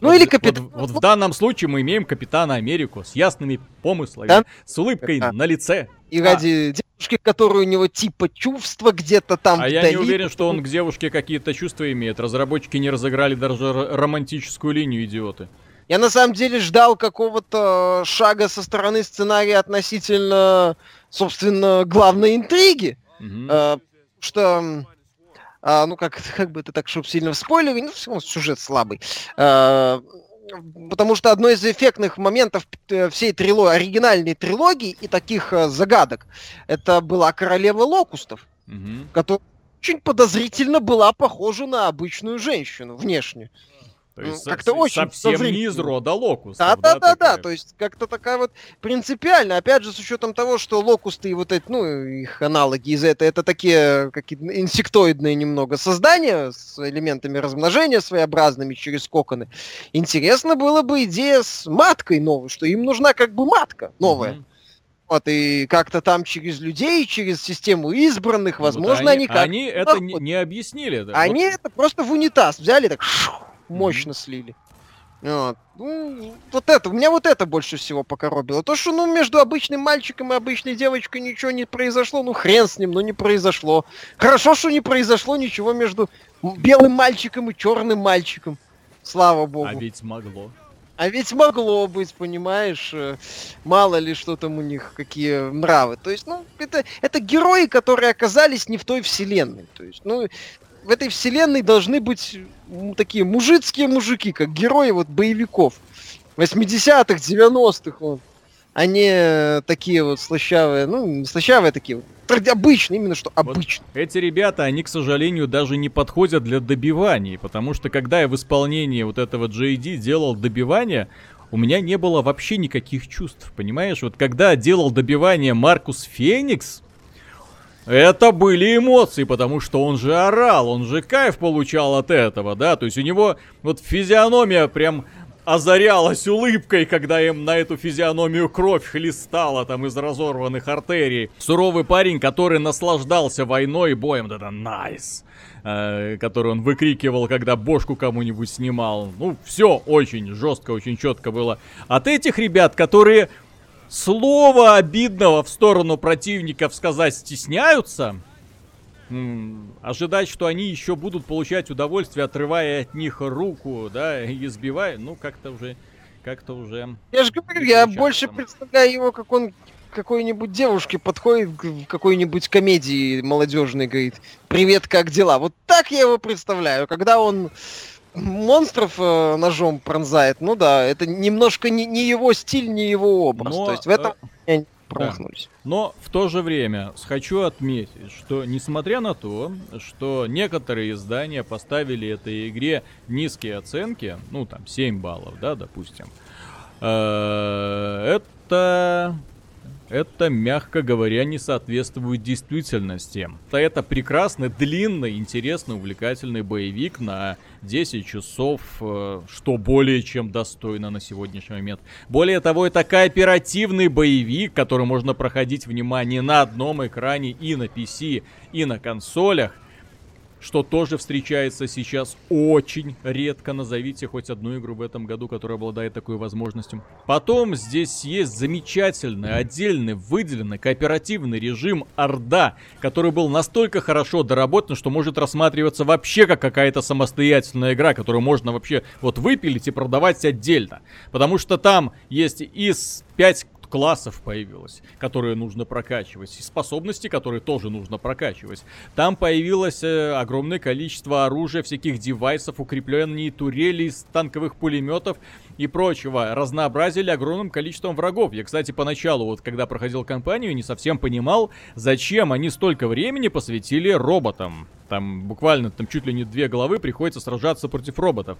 Ну Вот- или Капитан... Вот, вот в данном случае мы имеем Капитана Америку с ясными помыслами, Да? с улыбкой Да. на лице. И ради девушки, которая у него типа чувства где-то там А я не вдали. уверен, что он к девушке какие-то чувства имеет. Разработчики не разыграли даже романтическую линию, идиоты. Я на самом деле ждал какого-то шага со стороны сценария относительно, собственно, главной интриги. Мгм. Э, что, а, ну как, *laughs* как бы это так, чтобы сильно в спойлере, ну всё равно сюжет слабый. Э, потому что одно из эффектных моментов э, всей трило- оригинальной трилогии и таких э, загадок, это была королева локустов, Мгм. которая очень подозрительно была похожа на обычную женщину внешне. То Ну, есть как-то со- очень совсем не подозрительно. из рода Локусов. Да, да, да, да, такая? то есть как-то такая вот принципиально, опять же, с учетом того, что локусты и вот эти, ну, их аналоги из этого, это такие какие-то инсектоидные немного создания с элементами размножения своеобразными через коконы. Интересно было бы идея с маткой новой, что им нужна как бы матка новая. Мгм. Вот, и как-то там через людей, через систему избранных, возможно, Вот они, как Они это не, не объяснили. да. Они Вот это просто в унитаз взяли, так шух, мощно слили. Вот. Ну, вот это, у меня вот это больше всего покоробило. То, что, ну, между обычным мальчиком и обычной девочкой ничего не произошло, ну, хрен с ним, ну, не произошло. Хорошо, что не произошло ничего между белым мальчиком и черным мальчиком. Слава богу. А ведь могло. А ведь могло быть, понимаешь, э, мало ли что там у них, какие нравы. То есть, ну, это, это герои, которые оказались не в той вселенной. То есть, ну, в этой вселенной должны быть такие мужицкие мужики, как герои вот боевиков. 80-х, 90-х, вот. Они э, такие вот слащавые, ну, не слащавые, а такие вот, обычные, именно что обычные. Эти ребята, они, к сожалению, даже не подходят для добиваний, потому что когда я в исполнении вот этого JD делал добивания, у меня не было вообще никаких чувств, понимаешь? Вот когда делал добивание Маркус Феникс, это были эмоции, потому что он же орал, он же кайф получал от этого, да? То есть у него вот физиономия прям озарялась улыбкой, когда им на эту физиономию кровь хлестала там из разорванных артерий. Суровый парень, который наслаждался войной и боем, это найс. э, который он выкрикивал, когда бошку кому-нибудь снимал. Ну, все очень жестко, очень четко было. От этих ребят, которые слова обидного в сторону противников сказать стесняются, ожидать, что они еще будут получать удовольствие, отрывая от них руку, да, и избивая, ну, как-то уже, как-то уже... Я же говорю, я больше представляю его, как он какой-нибудь девушке подходит к в какой-нибудь комедии молодежной, говорит, привет, как дела? Вот так я его представляю, когда он монстров э, ножом пронзает, ну да, это немножко не, не его стиль, не его образ, Но, то есть в этом э, промахнулись. Но в то же время хочу отметить, что несмотря на то, что некоторые издания поставили этой игре низкие оценки, ну там 7 баллов, да, допустим, э, это это, мягко говоря, не соответствует действительности. Это прекрасный, длинный, интересный, увлекательный боевик на 10 часов, э, что более чем достойно на сегодняшний момент. Более того, это кооперативный боевик, который можно проходить, внимание, на одном экране и на PC, и на консолях что тоже встречается сейчас очень редко. Назовите хоть одну игру в этом году, которая обладает такой возможностью. Потом здесь есть замечательный, отдельный, выделенный кооперативный режим Орда, который был настолько хорошо доработан, что может рассматриваться вообще как какая-то самостоятельная игра, которую можно вообще вот выпилить и продавать отдельно. Потому что там есть из 5 классов появилось, которые нужно прокачивать, и способности, которые тоже нужно прокачивать. Там появилось э, огромное количество оружия, всяких девайсов, укрепленные турели, танковых пулеметов и прочего. Разнообразили огромным количеством врагов. Я, кстати, поначалу, вот когда проходил кампанию, не совсем понимал, зачем они столько времени посвятили роботам. Там буквально там чуть ли не две головы приходится сражаться против роботов.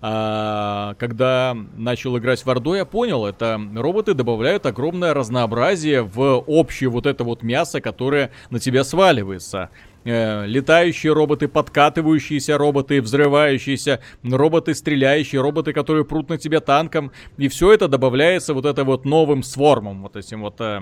А, когда начал играть в Орду, я понял, это роботы добавляют огромное разнообразие в общее вот это вот мясо, которое на тебя сваливается. Э, летающие роботы, подкатывающиеся роботы, взрывающиеся роботы, стреляющие роботы, которые прут на тебя танком. И все это добавляется вот это вот новым свормом, вот этим вот... Э,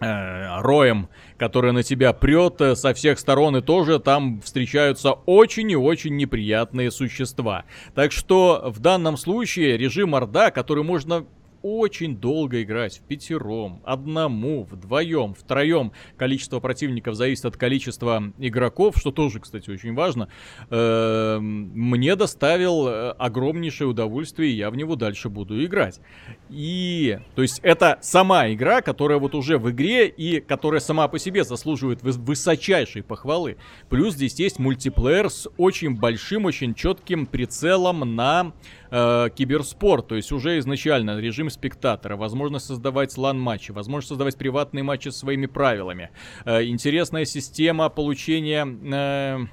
э, роем, который на тебя прет э, со всех сторон, и тоже там встречаются очень и очень неприятные существа. Так что в данном случае режим Орда, который можно очень долго играть в пятером, одному, вдвоем, втроем. Количество противников зависит от количества игроков, что тоже, кстати, очень важно. Эм, мне доставил э, огромнейшее удовольствие, и я в него дальше буду играть. И, то есть, это сама игра, которая вот уже в игре и которая сама по себе заслуживает высочайшей похвалы. Плюс здесь есть мультиплеер с очень большим, очень четким прицелом на э, киберспорт, то есть уже изначально режим спектатора, возможность создавать лан-матчи, возможность создавать приватные матчи с своими правилами, э, интересная система получения... Э,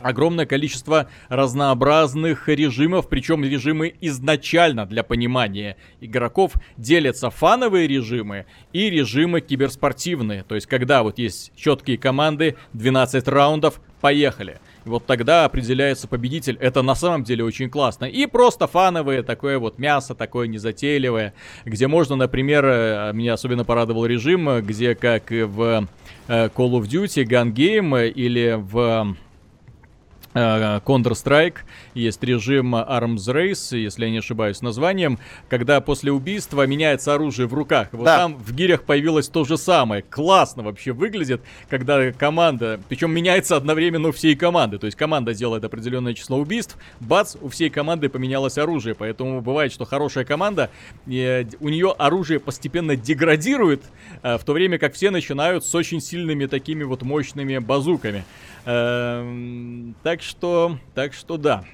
огромное количество разнообразных режимов, причем режимы изначально для понимания игроков делятся фановые режимы и режимы киберспортивные. То есть, когда вот есть четкие команды, 12 раундов, поехали. Вот тогда определяется победитель. Это на самом деле очень классно. И просто фановые, такое вот мясо, такое незатейливое, где можно, например, э, меня особенно порадовал режим, где как в э, Call of Duty, Gun Game или в Э, Counter-Strike, есть режим Arms Race, если я не ошибаюсь названием, когда после убийства меняется оружие в руках. Вот да. там в гирях появилось то же самое. Классно вообще выглядит, когда команда, причем меняется одновременно у всей команды. То есть команда делает определенное число убийств, бац, у всей команды поменялось оружие. Поэтому бывает, что хорошая команда, э, у нее оружие постепенно деградирует, э, в то время как все начинают с очень сильными такими вот мощными базуками. Эм, так что, так что да.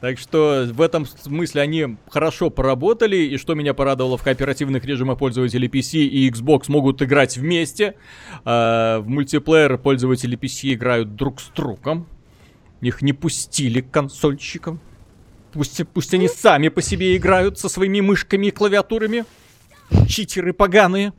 Так что в этом смысле они хорошо поработали, и что меня порадовало, в кооперативных режимах пользователи PC и Xbox могут играть вместе. Э, в мультиплеер пользователи PC играют друг с другом. Их не пустили к консольщикам. Пусть, пусть они сами по себе играют со своими мышками и клавиатурами. Читеры поганые.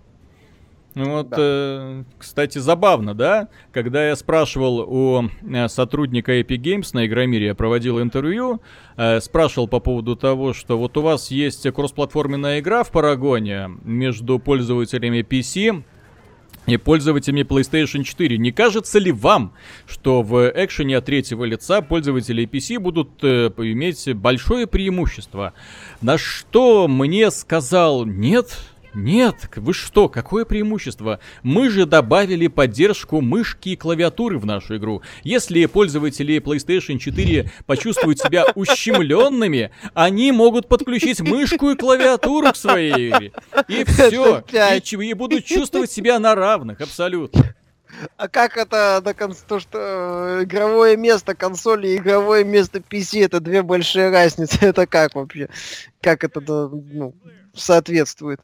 Ну вот, да. э, кстати, забавно, да? Когда я спрашивал у э, сотрудника Epic Games на Игромире, я проводил интервью, э, спрашивал по поводу того, что вот у вас есть кроссплатформенная игра в Парагоне между пользователями PC и пользователями PlayStation 4. Не кажется ли вам, что в экшене от третьего лица пользователи PC будут э, иметь большое преимущество? На что мне сказал нет, нет, вы что, какое преимущество? Мы же добавили поддержку мышки и клавиатуры в нашу игру. Если пользователи PlayStation 4 почувствуют себя *laughs* ущемленными, они могут подключить мышку и клавиатуру к своей игре. И все. И, и будут чувствовать себя на равных, абсолютно. А как это на кон... то, что э, игровое место консоли и игровое место PC это две большие разницы? *laughs* Это как вообще? Как это ну, соответствует?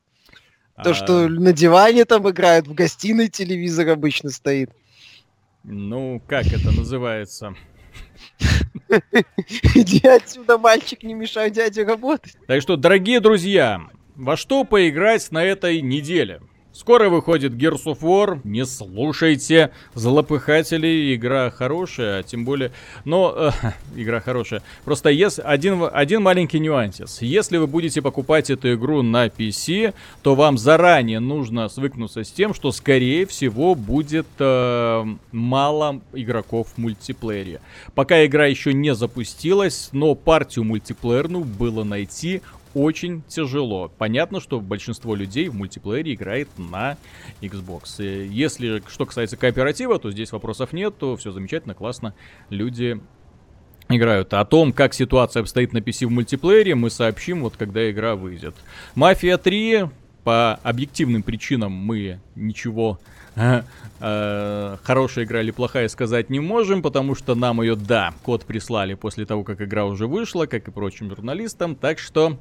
То, что а. на диване там играют, в гостиной телевизор обычно стоит. Ну, как это называется? *laughs* Иди отсюда, мальчик, не мешай дяде работать. Так что, дорогие друзья, во что поиграть на этой неделе? Скоро выходит Gears of War, не слушайте злопыхателей, игра хорошая, а тем более... Но, э, *laughs* игра хорошая. Просто есть один, один маленький нюансис. Если вы будете покупать эту игру на PC, то вам заранее нужно свыкнуться с тем, что, скорее всего, будет э, мало игроков в мультиплеере. Пока игра еще не запустилась, но партию мультиплеерную было найти очень тяжело. Понятно, что большинство людей в мультиплеере играет на Xbox. И Если что касается кооператива, то здесь вопросов нет, то все замечательно, классно. Люди играют. О том, как ситуация обстоит на PC в мультиплеере, мы сообщим, вот когда игра выйдет. Мафия 3, по объективным причинам мы ничего хорошая игра или плохая сказать не можем, потому что нам ее, да, код прислали после того, как игра уже вышла, как и прочим журналистам, так что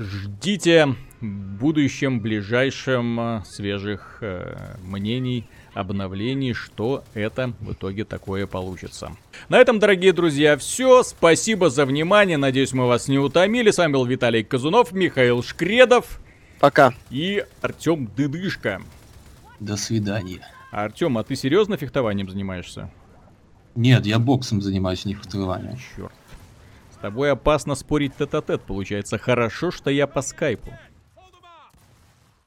ждите в будущем, ближайшем э, свежих э, мнений, обновлений, что это в итоге такое получится. На этом, дорогие друзья, все. Спасибо за внимание. Надеюсь, мы вас не утомили. С вами был Виталий Казунов, Михаил Шкредов Пока. и Артем Дыдышко. До свидания. Артем, а ты серьезно фехтованием занимаешься? Нет, я боксом занимаюсь, не фехтованием. Черт. С тобой опасно спорить тет-а-тет, получается. Хорошо, что я по скайпу.